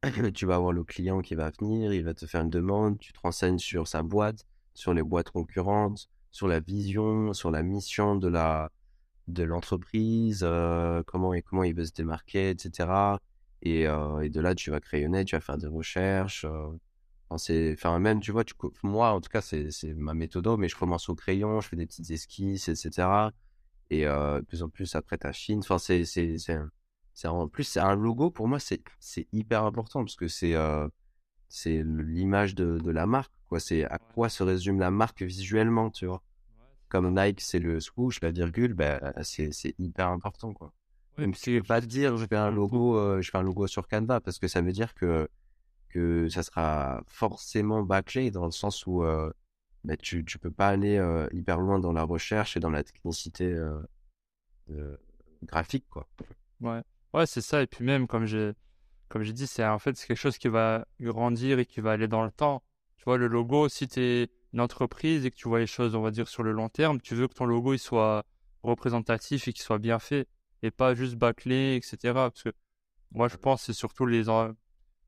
tu vas avoir le client qui va venir, il va te faire une demande, tu te renseignes sur sa boîte, sur les boîtes concurrentes, sur la vision, sur la mission de l'entreprise, euh, comment il veut se démarquer, etc. Et, et de là, tu vas crayonner, tu vas faire des recherches. C'est, enfin, même, tu vois, tu, moi, en tout cas, c'est, ma méthode, mais je commence au crayon, je fais des petites esquisses, etc. Et euh, de plus en plus, après, t'affines. Enfin, c'est, c'est, c'est, c'est en plus, c'est un logo, pour moi, c'est, c'est hyper important parce que c'est, euh, c'est l'image de, de la marque, quoi. C'est à quoi se résume la marque visuellement, tu vois. Comme Nike, c'est le swoosh, la virgule, ben, c'est, c'est hyper important, quoi. Même si je vais pas te dire, je fais un logo, euh, je fais un logo sur Canva parce que ça veut dire que que ça sera forcément bâclé dans le sens où euh, bah, tu tu peux pas aller euh, hyper loin dans la recherche et dans la technicité euh, graphique quoi. Ouais, ouais c'est ça et puis même comme j'ai comme j'ai dit c'est en fait quelque chose qui va grandir et qui va aller dans le temps. Tu vois le logo si tu es une entreprise et que tu vois les choses on va dire sur le long terme, tu veux que ton logo il soit représentatif et qu'il soit bien fait et pas juste bâclé etc. Parce que moi je pense c'est surtout les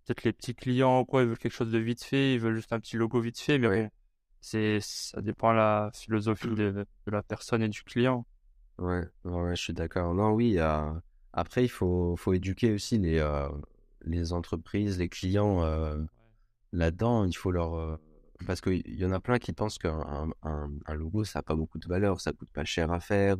peut-être les petits clients ou quoi, ils veulent quelque chose de vite fait, ils veulent juste un petit logo vite fait, mais c'est, ça dépend de la philosophie de, la personne et du client. Ouais, ouais, je suis d'accord. Non, oui, après, il faut, faut éduquer aussi les, euh, les entreprises, les clients euh, là-dedans. Il faut leur. Euh, parce qu'il y en a plein qui pensent qu'un un, logo, ça n'a pas beaucoup de valeur, ça coûte pas cher à faire,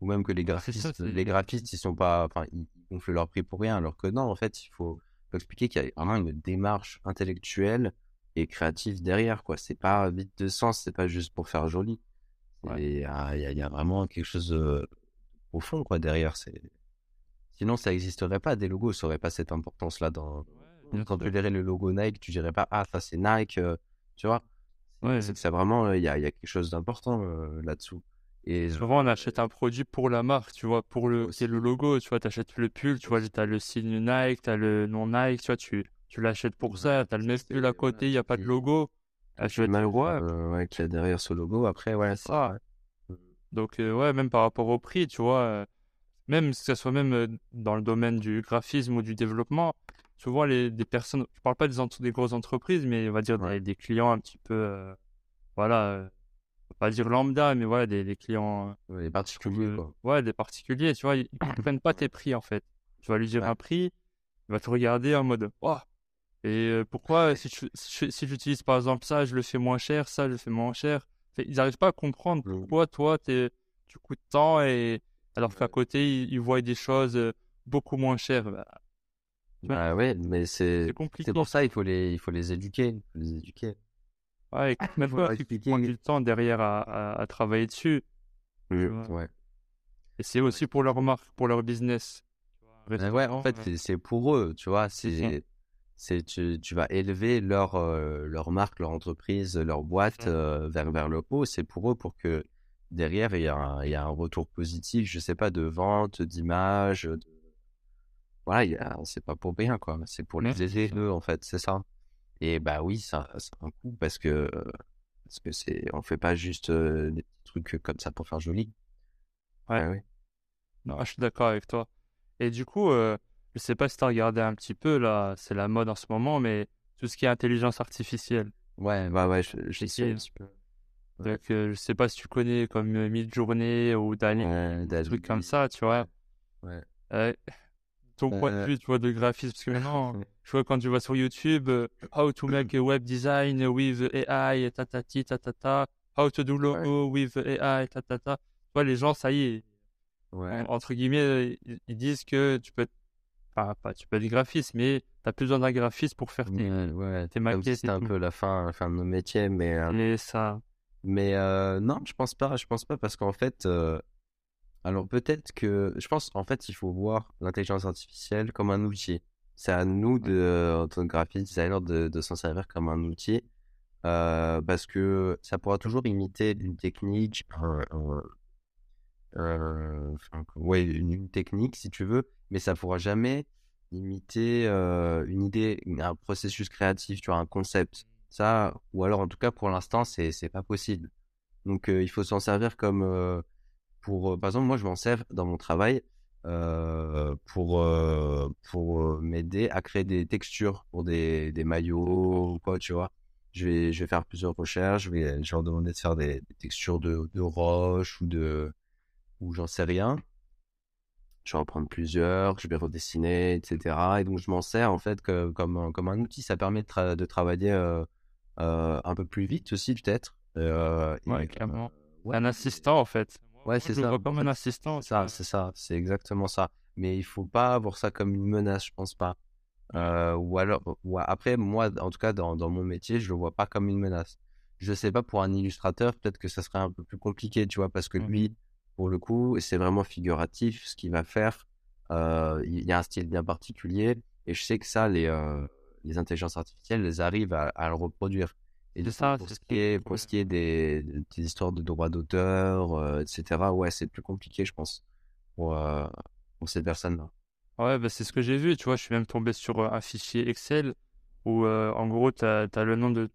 ou, même que les graphistes, les graphistes, ils sont pas. Enfin, ils gonflent leur prix pour rien, alors que non, en fait, il faut expliquer qu'il y a vraiment une démarche intellectuelle et créative derrière, quoi. C'est pas vite de sens, c'est pas juste pour faire joli. Il y, a, vraiment quelque chose au fond, quoi, derrière. C'est Sinon, ça n'existerait pas. Des logos n'auraient pas cette importance-là. Dans... Quand tu verrais le logo Nike, tu dirais pas, ah, ça c'est Nike, euh, tu vois. C'est c'est vraiment, il y a, y a, quelque chose d'important euh, là-dessous. Et souvent, on achète un produit pour la marque, tu vois, pour le, c'est le logo, tu vois, t'achètes le pull, tu vois, t'as le signe Nike, t'as le nom Nike, tu vois, tu, tu l'achètes pour ça, t'as le même pull à côté, il n'y a pas de logo. Ah, tu mal ouais. Euh, ouais, qu'il y a derrière ce logo, après, ouais, ça. Donc, euh, ouais, même par rapport au prix, tu vois, euh, même que ce soit même dans le domaine du graphisme ou du développement, souvent les, des personnes, je parle pas des, des grosses entreprises, mais on va dire des, clients un petit peu, euh, voilà, euh, pas dire lambda, mais voilà, des, clients. des particuliers, quoi. Ouais, des particuliers, tu vois, ils, ne prennent pas tes prix, en fait. Tu vas lui dire un prix, il va te regarder en mode, oh, et pourquoi, si, si j'utilise par exemple ça, je le fais moins cher, ça, je le fais moins cher. Ils n'arrivent pas à comprendre mmh. pourquoi toi, es, tu coûtes tant, et alors qu'à côté, ils, voient des choses beaucoup moins chères. Bah, bah ouais, mais c'est c'est pour ça il faut les il faut les éduquer, il faut les éduquer. Ouais, écoute, même pas prendre du temps derrière à, à, travailler dessus. ouais. Et c'est aussi pour leur marque, pour leur business. Bah ouais, en fait, c'est pour eux, tu vois. C'est c'est tu, tu, vas élever leur euh, leur marque, leur entreprise, leur boîte euh, vers vers le haut. C'est pour eux pour que derrière il y a un, il y a un retour positif. Je sais pas de vente, d'image, de voilà, c'est pas pour rien, quoi. C'est pour les aider, eux, en fait, c'est ça. Et bah oui, ça, ça a un coup parce que, parce que c'est, on fait pas juste des petits trucs comme ça pour faire joli. Ouais. oui. Non, je suis d'accord avec toi. Et du coup, je sais pas si tu as regardé un petit peu, là, c'est la mode en ce moment, mais tout ce qui est intelligence artificielle. Ouais, bah ouais, je, je sais un petit peu. Donc, je sais pas si tu connais comme Midjourney ou Dali, des trucs comme ça, tu vois. Ouais ton point de euh, vue, tu vois, de graphisme. Parce que maintenant, je vois quand tu vas sur YouTube, euh, how to make a web design with AI, tatati, tatata, how to do logo with AI, tatata. Tu vois, les gens, ça y est, entre guillemets, ils, disent que tu peux être, enfin, pas, tu peux être graphiste, mais tu as plus besoin d'un graphiste pour faire tes, ouais, tes maquettes. C'est un peu la fin, la fin de nos métiers, mais. Euh, ça. Mais non, je pense pas, je pense pas parce qu'en fait, alors peut-être que je pense en fait il faut voir l'intelligence artificielle comme un outil. C'est à nous de en tant que graphiste designer de, de s'en servir comme un outil euh, parce que ça pourra toujours imiter une technique, euh, ouais une, technique si tu veux, mais ça pourra jamais imiter euh, une idée, un processus créatif, tu vois, un concept. Ça, ou alors en tout cas pour l'instant c'est c'est pas possible. Donc il faut s'en servir comme pour, par exemple, moi, je m'en sers dans mon travail euh, pour, euh, pour m'aider à créer des textures pour des, des maillots ou quoi, tu vois. Je vais, je vais faire plusieurs recherches, je vais, je leur demander de faire des, textures de, de roche ou de, ou j'en sais rien. Je vais en prendre plusieurs, je vais redessiner, etc. Et donc, je m'en sers en fait que, comme, un, comme un outil. Ça permet de, de travailler euh, un peu plus vite aussi, peut-être. ouais, clairement. Un assistant en fait. Ouais, c'est ça. comme un assistant. Ça, c'est ça, c'est exactement ça. Mais il faut pas voir ça comme une menace, je pense pas. Euh, ou alors, ou après, moi, en tout cas, dans, dans mon métier, je le vois pas comme une menace. Je sais pas pour un illustrateur, peut-être que ça serait un peu plus compliqué, tu vois, parce que lui, pour le coup, c'est vraiment figuratif ce qu'il va faire. Euh, il y a un style bien particulier, et je sais que ça, les euh, les intelligences artificielles, elles arrivent à, à le reproduire. Et de ça, pour, ce qui est, pour ce qui est des, des histoires de droits d'auteur, euh, etc., ouais, c'est plus compliqué, je pense, pour, euh, pour ces personnes-là. Ouais, bah, c'est ce que j'ai vu, tu vois, je suis même tombé sur euh, un fichier Excel où, en gros, tu as, le nom de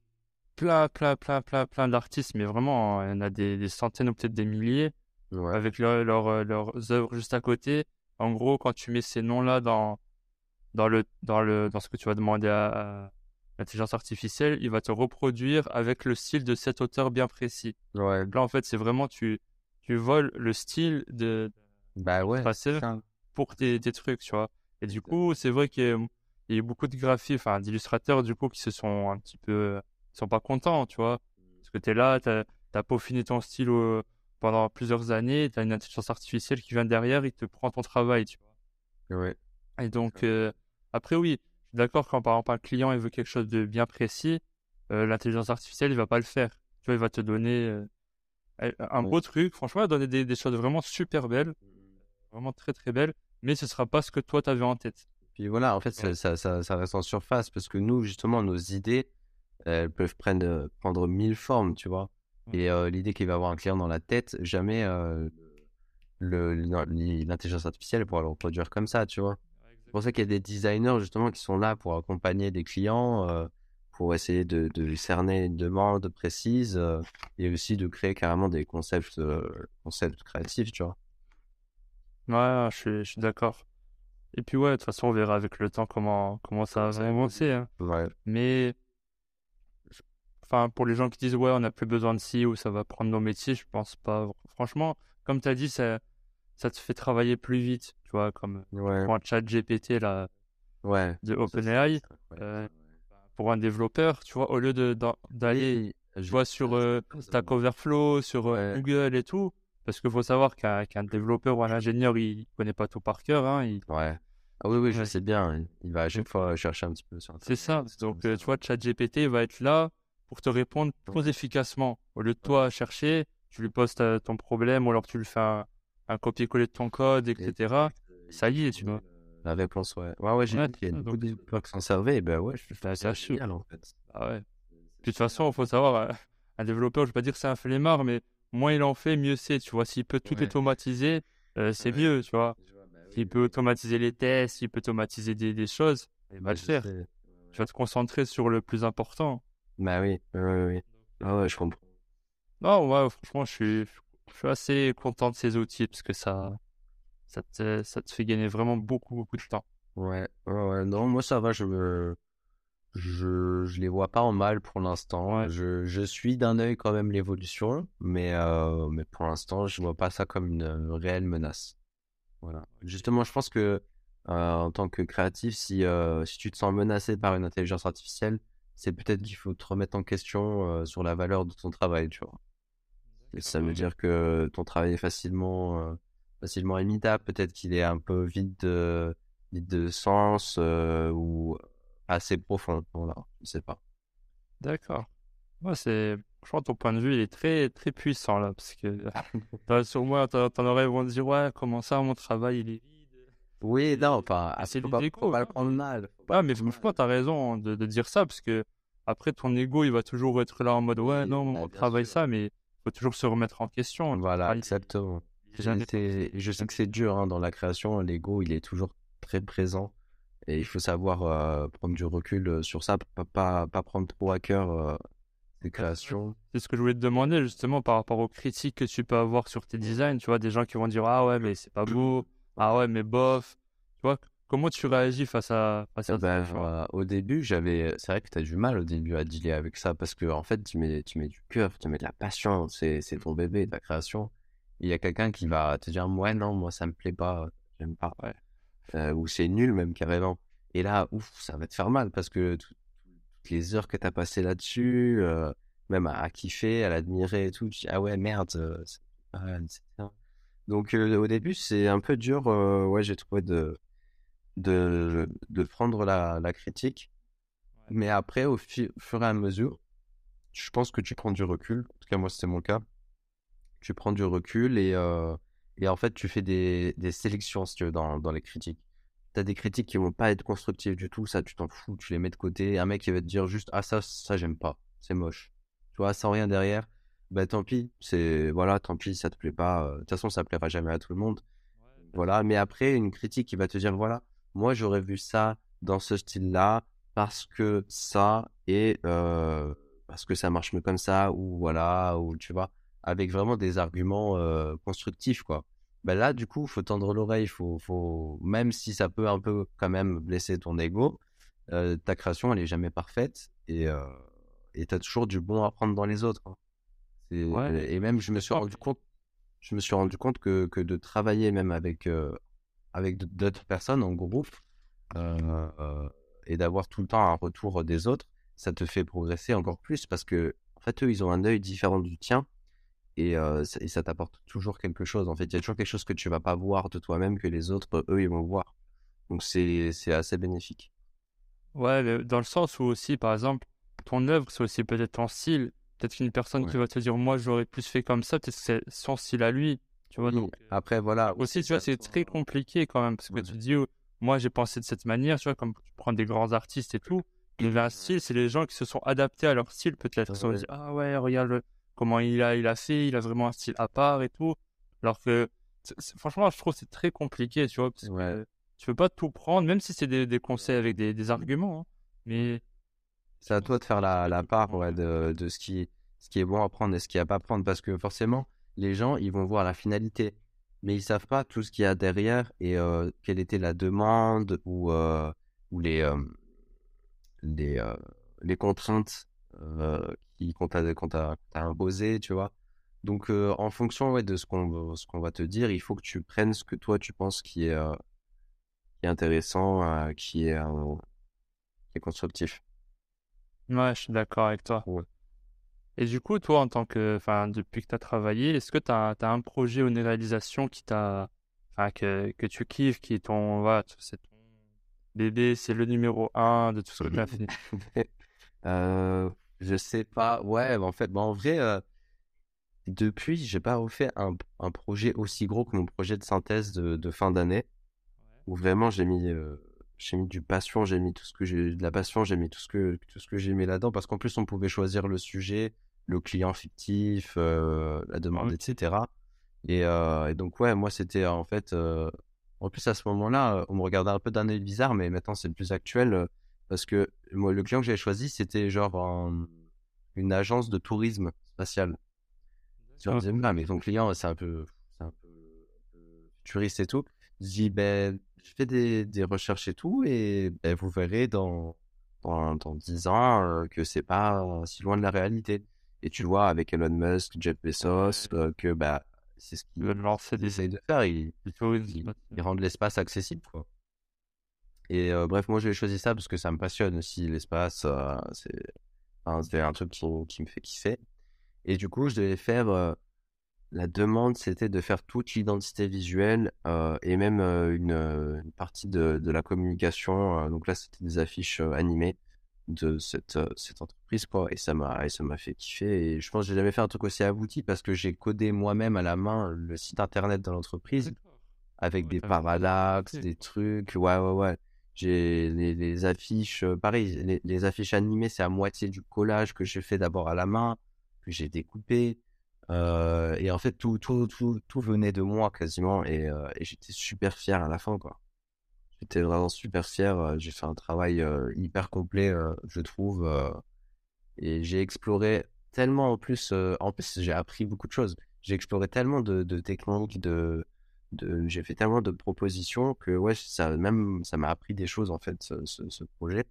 plein, plein, plein, plein, plein d'artistes, mais vraiment, il y en a des, des centaines ou peut-être des milliers, avec leur, leur, leurs œuvres juste à côté. En gros, quand tu mets ces noms-là dans, dans, le, dans, le, dans ce que tu vas demander à l'intelligence artificielle, il va te reproduire avec le style de cet auteur bien précis. Ouais. Là, en fait, c'est vraiment, tu, tu voles le style de, bah ouais, pour tes, tes, trucs, tu vois. Et du coup, c'est vrai qu'il y, a eu beaucoup de graphistes, enfin, d'illustrateurs, du coup, qui se sont un petit peu, ils sont pas contents, tu vois. Parce que tu es là, tu as, peaufiné ton style pendant plusieurs années, tu as une intelligence artificielle qui vient derrière, il te prend ton travail, tu vois. Ouais. Et donc, euh, après, oui, d'accord quand par exemple un client il veut quelque chose de bien précis, euh, l'intelligence artificielle il va pas le faire. Tu vois, il va te donner euh, un beau truc. Franchement, il va donner des, choses vraiment super belles, vraiment très très belles, mais ce sera pas ce que toi tu avais en tête. Puis voilà, en fait, ça, ça, ça, reste en surface parce que nous, justement, nos idées, elles peuvent prendre, prendre mille formes, tu vois. Et euh, l'idée qu'il va avoir un client dans la tête, jamais l'intelligence artificielle pourra le reproduire comme ça, tu vois. C'est pour ça qu'il y a des designers justement qui sont là pour accompagner des clients, euh, pour essayer de, de, cerner une demande précise euh, et aussi de créer carrément des concepts, euh, concepts créatifs, tu vois. Ouais, je suis, je suis d'accord. Et puis ouais, de toute façon, on verra avec le temps comment, comment ça va avancer. Hein. Ouais. Mais enfin, pour les gens qui disent ouais, on n'a plus besoin de ci ou ça va prendre nos métiers, je pense pas. Franchement, comme tu as dit, ça, ça te fait travailler plus vite, tu vois, comme Ouais. pour un chat GPT là, Ouais. de OpenAI. Euh, pour un développeur, tu vois, au lieu d'aller, tu vois, sur euh, Stack Overflow, sur euh. Google et tout, parce qu'il faut savoir qu'un, qu'un développeur ou un ingénieur, il connaît pas tout par cœur, hein, il- Ouais. Ah oui, oui, je sais bien. Il va à chaque fois chercher un petit peu sur C'est ça. Internet, des Donc, euh, tu vois, ChatGPT va être là pour te répondre plus efficacement. Au lieu de toi chercher, tu lui poses ta- ton problème ou alors tu lui fais un, un copier-coller de ton code, etc. Ça y est, tu vois. La réponse, ouais. Ouais, ouais, j'ai Ouais, qu'il y a beaucoup donc- de développeurs qui s'en servaient. Et ben ouais, je Bah, trouve ça sûr. en fait. Ah ouais. Puis de toute façon, il faut savoir, euh, un développeur, je vais pas dire que c'est un flemmard, mais moins il en fait, mieux c'est. Tu vois, s'il peut tout Ouais. automatiser, euh, c'est Ouais. mieux, tu vois. bah S'il peut automatiser les tests, s'il peut automatiser des, des choses, il va le faire. sais. Tu vas te concentrer sur le plus important. Bah oui, oui, oui, oui. Ah ouais, je comprends. Non, ouais, franchement, je suis, je suis assez content de ces outils parce que ça, ça te, ça te fait gagner vraiment beaucoup, beaucoup de temps. Ouais, ouais. Non, moi ça va, je me... Je, je les vois pas en mal pour l'instant. Ouais. Je, je suis d'un œil quand même l'évolution, mais, euh, mais pour l'instant, je vois pas ça comme une réelle menace. Voilà. Justement, je pense que euh, en tant que créatif, si, euh, si tu te sens menacé par une intelligence artificielle, c'est peut-être qu'il faut te remettre en question sur la valeur de ton travail, tu vois. Ça veut dire que ton travail est facilement, euh, facilement imitable. Peut-être qu'il est un peu vide de, vide de sens euh, ou assez profond. Voilà, je sais pas. D'accord. Ouais, c'est, franchement, ton point de vue, il est très, très puissant là parce que sur moi, t'en t'en aurais, vont dire, ouais, comment ça, mon travail, il est. Oui, non, pas. Ah, c'est faut du pas, faut pas hein. le prendre mal. Ouais, le mais franchement, t'as raison de, de dire ça parce que après, ton ego, il va toujours être là en mode, ouais, non, bah, on travaille sûr. ça, mais faut toujours se remettre en question. Voilà, exactement. Je sais que c'est dur hein, dans la création. L'ego, il est toujours très présent. Et il faut savoir euh, prendre du recul euh, sur ça, pas, pas, pas prendre trop à cœur euh, ses créations. C'est ce que je voulais te demander justement par rapport aux critiques que tu peux avoir sur tes designs. Tu vois, des gens qui vont dire Ah ouais, mais c'est pas beau. Ah ouais, mais bof. Tu vois, comment tu réagis face à, face à vois? euh, au début, j'avais, c'est vrai que tu as du mal au début à dealer avec ça parce que en fait, tu mets, tu mets du cœur, tu mets de la passion, c'est, c'est ton bébé, ta création. Il y a quelqu'un qui va te dire, ouais, non, moi, ça me plaît pas, j'aime pas. Ouais. Euh, ou c'est nul même carrément. Et là, ouf, ça va te faire mal parce que tout- toutes les heures que tu as passées là-dessus, euh, même à, à kiffer, à l'admirer et tout, tu dis, ah ouais, merde, euh, c'est pas, etc. Donc au début, c'est un peu dur, ouais, j'ai trouvé de, de, de prendre la, la critique. Mais après, au fi- fur et à mesure, je pense que tu prends du recul. En tout cas, moi, c'était mon cas. Tu prends du recul et, euh, et en fait, tu fais des, des sélections, si tu veux, dans, dans les critiques. Tu as des critiques qui vont pas être constructives du tout, ça, tu t'en fous, tu les mets de côté. Un mec qui va te dire juste, ah, ça, ça, j'aime pas, c'est moche. Tu vois, sans rien derrière, bah tant pis, c'est, voilà, tant pis, ça te plaît pas. euh, De toute façon, ça plaira jamais à tout le monde. Voilà, mais après, une critique qui va te dire, voilà, moi j'aurais vu ça dans ce style-là parce que ça et euh, parce que ça marche mieux comme ça, ou voilà, ou tu vois, avec vraiment des arguments euh, constructifs, quoi. Ben là, du coup, faut tendre l'oreille, faut, faut, même si ça peut un peu quand même blesser ton ego, euh, ta création, elle est jamais parfaite et et t'as toujours du bon à prendre dans les autres. hein. Ouais. Et même, je me suis rendu compte, je me suis rendu compte que, que de travailler même avec, avec d'autres personnes en groupe euh, euh, et d'avoir tout le temps un retour des autres, ça te fait progresser encore plus parce que, en fait, eux, ils ont un œil différent du tien et, euh, ça- et ça t'apporte toujours quelque chose. En fait, il y a toujours quelque chose que tu vas pas voir de toi-même que les autres, eux, ils vont voir. Donc, c'est c'est assez bénéfique. Ouais, dans le sens où aussi, par exemple, ton œuvre, c'est aussi peut-être ton style. Peut-être qu'une personne Ouais. qui va te dire, moi, j'aurais plus fait comme ça, peut-être que c'est son style à lui. Tu vois, Oui. donc, euh, Après, voilà. aussi, tu vois, c'est très compliqué quand même, parce que Ouais. tu dis, oh, moi, j'ai pensé de cette manière, tu vois, comme tu prends des grands artistes et tout. Il y a un style, c'est les gens qui se sont adaptés à leur style, peut-être. Ils se dit, ah ouais, regarde le- comment il a, il a fait, il a vraiment un style à part et tout. Alors que, franchement, je trouve que c'est très compliqué, tu vois, parce Ouais. que tu peux pas tout prendre, même si c'est des, des conseils avec des, des arguments, hein. mais C'est à toi de faire la, la part ouais, de, de ce, qui, ce qui est bon à prendre et ce qui est à pas prendre parce que forcément, les gens, ils vont voir la finalité. mais ils savent pas tout ce qu'il y a derrière et quelle était la demande ou, ou les, les, les contraintes qui qu'on t'a imposées, tu vois? Donc, en fonction ouais, de ce qu'on va te dire, il faut que tu prennes ce que toi tu penses qui est, qui est intéressant, qui est, qui est constructif. Ouais, je suis d'accord avec toi. Et du coup, toi, en tant que, enfin, depuis que tu as travaillé, est-ce que tu as, un projet ou une réalisation qui t'a, enfin, que, que tu kiffes, qui est ton, voilà, c'est ton bébé, c'est le numéro un de tout ce que tu as fait? Euh, Je sais pas. Ouais, en fait, bah, en vrai, euh, depuis, j'ai pas refait un, un, projet aussi gros que mon projet de synthèse de, de fin d'année, où vraiment j'ai mis, euh, j'ai mis du passion, j'ai mis tout ce que j'ai, de la passion, j'ai mis tout ce que, tout ce que j'ai mis là-dedans, parce qu'en plus, on pouvait choisir le sujet le client fictif, euh, la demande, etc. Euh, et, donc, ouais, moi, c'était en fait. Euh, en plus, à ce moment-là, on me regardait un peu d'un œil bizarre, mais maintenant, c'est plus actuel. parce que moi, le client que j'avais choisi, c'était genre une agence de tourisme spatial. Je me disais, ah, mais ton client, c'est un peu, un peu, futuriste et tout. Je dis, ben, je fais des, des, recherches et tout, et ben, vous verrez dans, dans, dans 10 ans que c'est pas si loin de la réalité. Et tu vois, avec Elon Musk, Jeff Bezos, euh, que bah, c'est ce qu'ils veulent lancer des de faire. Ils, ils, rendent l'espace accessible. Quoi. Et euh, bref, moi, j'ai choisi ça parce que ça me passionne aussi, l'espace. Euh, c'est un truc qui, qui, me fait kiffer. Et du coup, je devais faire. la demande, c'était de faire toute l'identité visuelle et même une, une, partie de, de la communication. donc là, c'était des affiches animées de cette, euh, cette entreprise quoi et ça m'a et ça m'a fait kiffer et je pense que j'ai jamais fait un truc aussi abouti parce que j'ai codé moi-même à la main le site internet de l'entreprise avec des parallaxes des trucs ouais ouais ouais. J'ai les, les, affiches euh, pareil les, les, affiches animées c'est à moitié du collage que j'ai fait d'abord à la main que j'ai découpé euh, et en fait tout, tout tout tout venait de moi quasiment et, et j'étais super fier à la fin quoi J'étais vraiment super fier. Euh, j'ai fait un travail euh, hyper complet, euh, je trouve. et j'ai exploré tellement en plus. en plus, j'ai appris beaucoup de choses. J'ai exploré tellement de, techniques, de, j'ai fait tellement de propositions que ouais, ça même ça m'a appris des choses en fait ce, projet.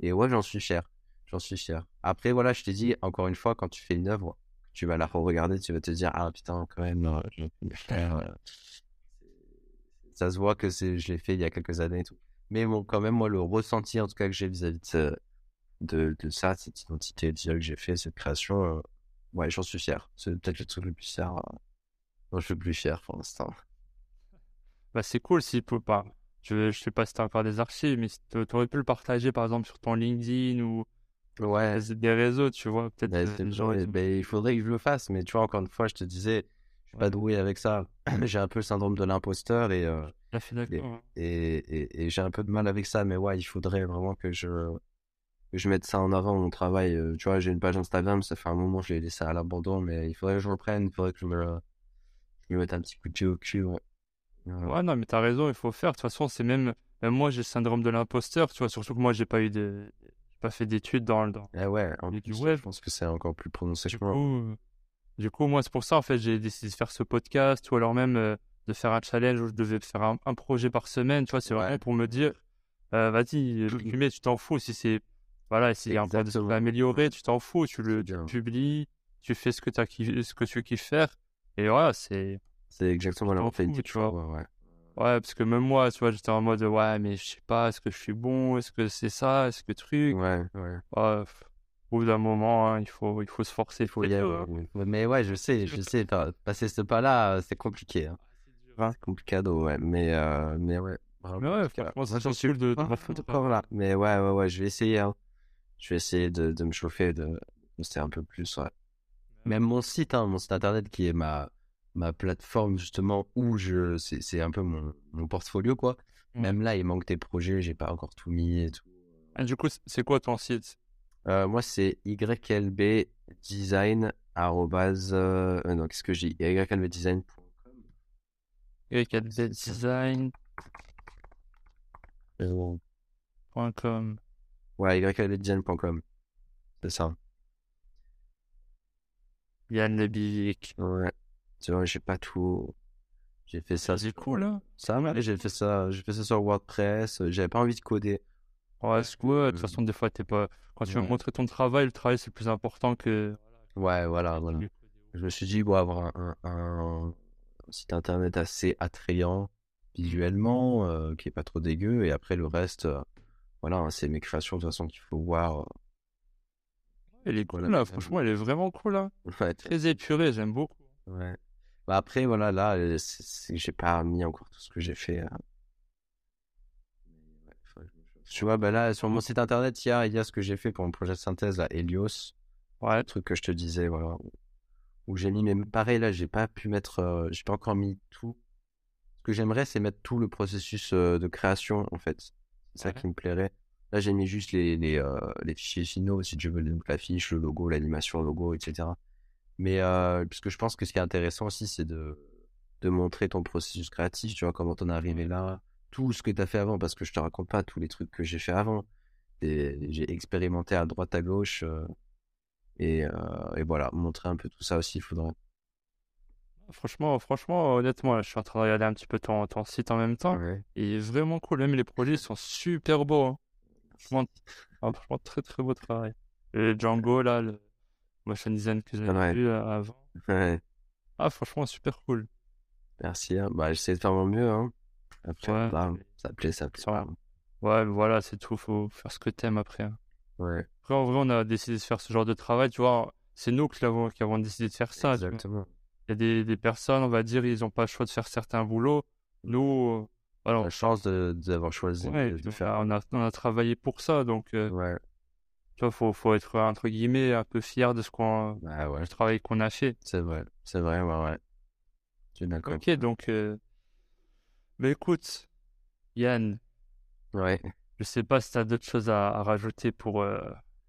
Et ouais, j'en suis fier. J'en suis fier. Après voilà, je t'ai dit encore une fois, quand tu fais une œuvre, tu vas la regarder, tu vas te dire ah putain quand même, ça se voit que c'est, je l'ai fait il y a quelques années et tout. Mais bon, quand même, moi, le ressenti, en tout cas, que j'ai vis-à-vis de, de, de, ça, cette identité visuelle que j'ai fait, cette création, euh, ouais, j'en suis fier. C'est peut-être le truc le plus fier. Euh, je suis le plus fier pour l'instant. Bah, c'est cool s'il peut pas. Je, je sais pas si tu as encore des archives, mais si tu aurais pu le partager, par exemple, sur ton LinkedIn ou ouais. des réseaux, tu vois, peut-être. Bah, bah, il faudrait que je le fasse, mais tu vois, encore une fois, je te disais, pas doué avec ça. j'ai un peu le syndrome de l'imposteur et, euh, et, et, j'ai un peu de mal avec ça. Mais ouais, il faudrait vraiment que je, que je mette ça en avant, mon travail. Euh, tu vois, j'ai une page Instagram, ça fait un moment que je l'ai laissé à l'abandon, mais il faudrait que je reprenne, il faudrait que je me, je me mette un petit coup de pied au cul. Ouais. ouais, non, mais t'as raison, il faut faire. De toute façon, c'est même, même moi, j'ai le syndrome de l'imposteur, tu vois, surtout que moi, j'ai pas eu de, pas fait d'études dans le. Dans... Eh ouais, en plus, je pense que c'est encore plus prononcé que moi. Du coup, moi, c'est pour ça, en fait, j'ai décidé de faire ce podcast ou alors même euh, de faire un challenge où je devais faire un, projet par semaine. Tu vois, c'est vraiment pour me dire, euh, vas-y, euh, tu t'en fous. Si c'est, voilà, s'il y a un point de améliorer, tu t'en fous. Tu le publies, tu fais ce que, as, ce que tu kiffes faire. Et voilà, c'est. C'est exactement la mentalité, tu vois. Ouais, ouais. parce que même moi, tu vois, j'étais en mode, ouais, mais je sais pas, est-ce que je suis bon, est-ce que c'est ça, est-ce que truc. Ouais, ouais. ouais au bout d'un moment, hein, il, faut, il faut se forcer, il faut y aller. Mais ouais, je sais, je sais, passer ce pas-là, c'est compliqué. Hein. Hein. C'est compliqué, ouais. Mais, euh, mais ouais. Mais ouais, franchement, c'est sûr de, de là. Mais ouais, ouais, ouais, je vais essayer. Hein. Je vais essayer de, de me chauffer, de c'est un peu plus, ouais. Même mon site, hein, mon site internet qui est ma, ma plateforme justement où je, c'est un peu mon, mon portfolio, quoi. Mmh. Même là, il manque des projets, j'ai pas encore tout mis et tout. Et du coup, c'est quoi ton site? Euh, moi, c'est ylbdesign. Euh, euh, non, qu'est-ce que j'ai ylbdesign.com. ylbdesign.com. Ouais, ylbdesign.com. C'est ça. Yann le Bivic. Ouais. Tu vois, j'ai pas tout. J'ai fait ça. C'est cool, hein Ça m'a J'ai fait ça, j'ai fait ça sur WordPress. J'avais pas envie de coder. Ouais, c'est cool. De toute façon, des fois, t'es pas. Quand tu veux Ouais. montrer ton travail, le travail, c'est plus important que. Ouais, voilà, voilà. Je me suis dit, bon, avoir un, un- un site internet assez attrayant visuellement, euh, qui est pas trop dégueu, et après le reste, euh, voilà, hein, c'est mes créations de toute façon qu'il faut voir. euh. Elle est cool, Voilà. là. Franchement, elle est vraiment cool, hein. Ouais, Très épurée, j'aime beaucoup. ouais. Bah après, voilà, là, euh, j'ai pas mis encore tout ce que j'ai fait. Ouais, faudrait que je me fasse- Tu vois, bah là, sur mon site internet, il y a, il y a ce que j'ai fait pour mon projet de synthèse à Helios. Ouais, le truc que je te disais, voilà, où- j'ai mis, mais pareil, là, j'ai pas pu mettre, euh, j'ai pas encore mis tout. Ce que j'aimerais, c'est mettre tout le processus euh, de création, en fait. C'est ça Ouais. qui me plairait. Là, j'ai mis juste les, les, euh, les fichiers finaux, si tu veux, donc la fiche, le logo, l'animation, le logo, etc. Mais, euh, puisque je pense que ce qui est intéressant aussi, c'est de, de montrer ton processus créatif, tu vois, comment t'en es arrivé là, tout ce que t'as fait avant, parce que je te raconte pas tous les trucs que j'ai fait avant. Et j'ai expérimenté à droite, à gauche, euh, et, euh, et voilà, montrer un peu tout ça aussi, il faudrait. franchement, franchement, honnêtement, je suis en train de regarder un petit peu ton, ton site en même temps. Ouais. Il est vraiment cool. Même les produits sont super beaux. hein. Franchement, ah, franchement, très très beau travail. Le Django, là, le motion design que j'avais Ouais. vu euh, avant. Ouais, Ah, franchement, super cool. merci. hein. Bah, j'essaie de faire mon mieux. Hein. Après, Ouais. ça plaît, ça plaît Ça. Ouais, mais voilà, c'est tout. Faut faire ce que t'aimes après. hein. Ouais, Après, en vrai, on a décidé de faire ce genre de travail. Tu vois, c'est nous qui avons, qui avons décidé de faire ça. exactement. Il y a des, des personnes, on va dire, ils n'ont pas le choix de faire certains boulots. Nous, euh, voilà, La chance de- d'avoir choisi ouais, de, de faire. a, on, a, on a travaillé pour ça. Donc, euh, Ouais, tu vois, faut, faut être, entre guillemets, un peu fier de ce qu'on, bah ouais, travail qu'on a fait. c'est vrai, c'est vrai, ouais, ouais. D'accord. Ok, donc, euh, bah, écoute, Yann, Ouais. je sais pas si tu as d'autres choses à, à rajouter pour, euh,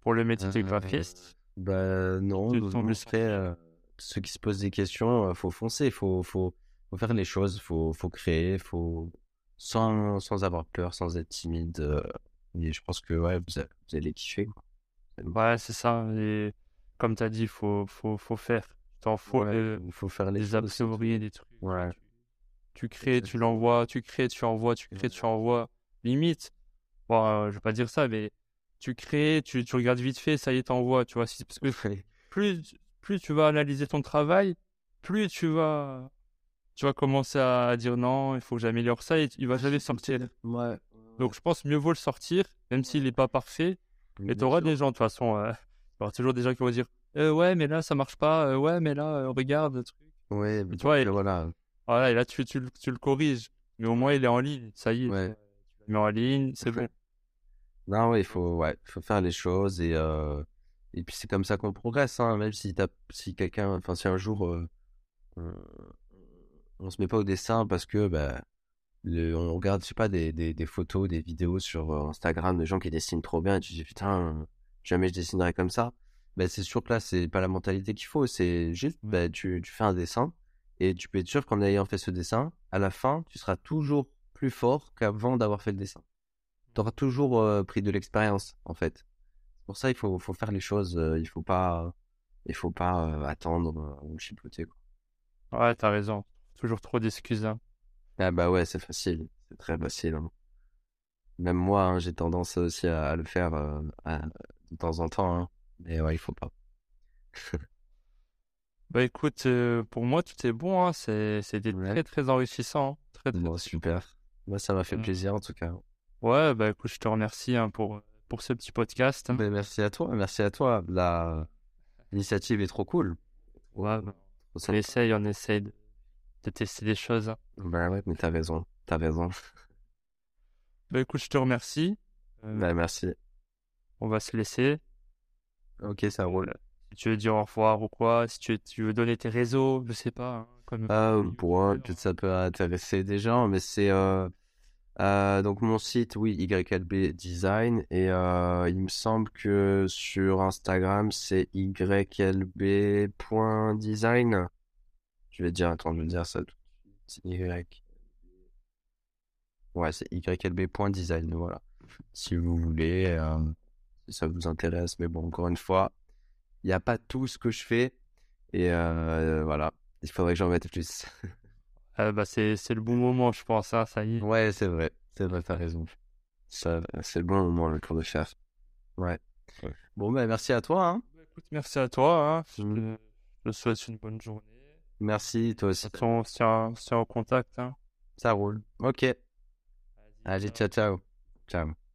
pour le métier de Euh, graphiste. Bah non, après, euh, ceux qui se posent des questions, euh, faut foncer, faut, faut, faut faire les choses, faut, faut créer, faut sans, sans avoir peur, sans être timide. euh, et je pense que ouais, vous, allez kiffer. Quoi. Ouais, c'est ça. Et comme tu as dit, faut, faut, faut faire. T'en faut Ouais, euh, il faut faire les choses. a priori, des trucs. Ouais. Tu crées, tu l'envoies, tu crées, tu envoies, tu crées, tu envoies. Limite, bon, euh, je vais pas dire ça, mais tu crées, tu, tu regardes vite fait, ça y est, t'envoies, tu vois. si- Parce que plus, plus tu vas analyser ton travail, plus tu vas, tu vas commencer à dire non, il faut que j'améliore ça et il va jamais sortir. Ouais. Donc je pense mieux vaut le sortir, même s'il n'est pas parfait. Et tu auras des gens, de toute façon, euh, il y aura toujours des gens qui vont dire Euh, Ouais, mais là, ça marche pas. euh, ouais, mais là, euh, regarde le truc. Ouais, tu vois, et- euh, voilà. Voilà, et là, tu, tu, le- tu le corriges. Mais au moins, il est en ligne. Ça y est. Ouais. Tu le mets en ligne, c'est bon. Non, il faut, ouais, faut faire les choses et, euh, et puis c'est comme ça qu'on progresse, hein, même si si quelqu'un, enfin, si un jour, euh, on, on se met pas au dessin parce que, bah, le, on regarde, je sais pas, des, des, des photos, des vidéos sur euh, Instagram de gens qui dessinent trop bien et tu te dis, putain, jamais je dessinerai comme ça. Ben, c'est sûr que là, c'est pas la mentalité qu'il faut, c'est juste, ben, tu, tu fais un dessin et tu peux être sûr qu'en ayant fait ce dessin, à la fin, tu seras toujours plus fort qu'avant d'avoir fait le dessin. Tu auras toujours euh, pris de l'expérience, en fait. C'est pour ça il faut, faut faire les choses, euh, il faut pas, il faut pas euh, attendre ou chipoter, quoi. Ouais, t'as raison. Toujours trop d'excuses. hein. Ah bah ouais, c'est facile, c'est très facile. hein. Même moi, hein, j'ai tendance aussi à, à le faire à- de temps en temps, mais ouais, il faut pas. Bah écoute, euh, pour moi, tout est bon. Hein. C'est, c'était Ouais. très, très enrichissant. hein. Très, très, Bon, très- super. Moi, ça m'a fait Mm. plaisir en tout cas. Ouais, bah écoute, je te remercie hein, pour, pour ce petit podcast. hein. Ben, merci à toi, merci à toi. La l'initiative est trop cool. Ouais, bah, Trop on sympa. essaye, on essaye de, de tester des choses. hein. Ben ouais, mais t'as raison, t'as raison. Bah écoute, je te remercie. Euh, Ben merci. On va se laisser. Ok, ça roule. Si tu veux dire au revoir ou quoi, si tu, tu veux donner tes réseaux, je sais pas. hein, comme... Euh, bon, peut-être ça peut intéresser des gens, mais c'est euh, euh, donc mon site, oui, YLB Design, et euh, il me semble que sur Instagram, c'est YLB.design. Je vais dire, attends, je vais dire ça tout de suite. Y. Ouais, c'est YLB.design, voilà. Si vous voulez, euh, si ça vous intéresse, mais bon, encore une fois, il n'y a pas tout ce que je fais, et euh, voilà. Il faudrait que j'en mette plus. euh, bah, c'est le bon moment, je pense. Hein, ça y est. Ouais, c'est vrai. C'est vrai, t'as raison. C'est le bon moment, le cours de faire. Ouais. Bon, ben, merci à toi. Hein. Bah, écoute, merci à toi. Hein. Je, mmh. te, souhaite une bonne journée. Merci, toi aussi. On se tient, en contact. Hein. Ça roule. Ok. Allez, ciao, ciao. Ciao.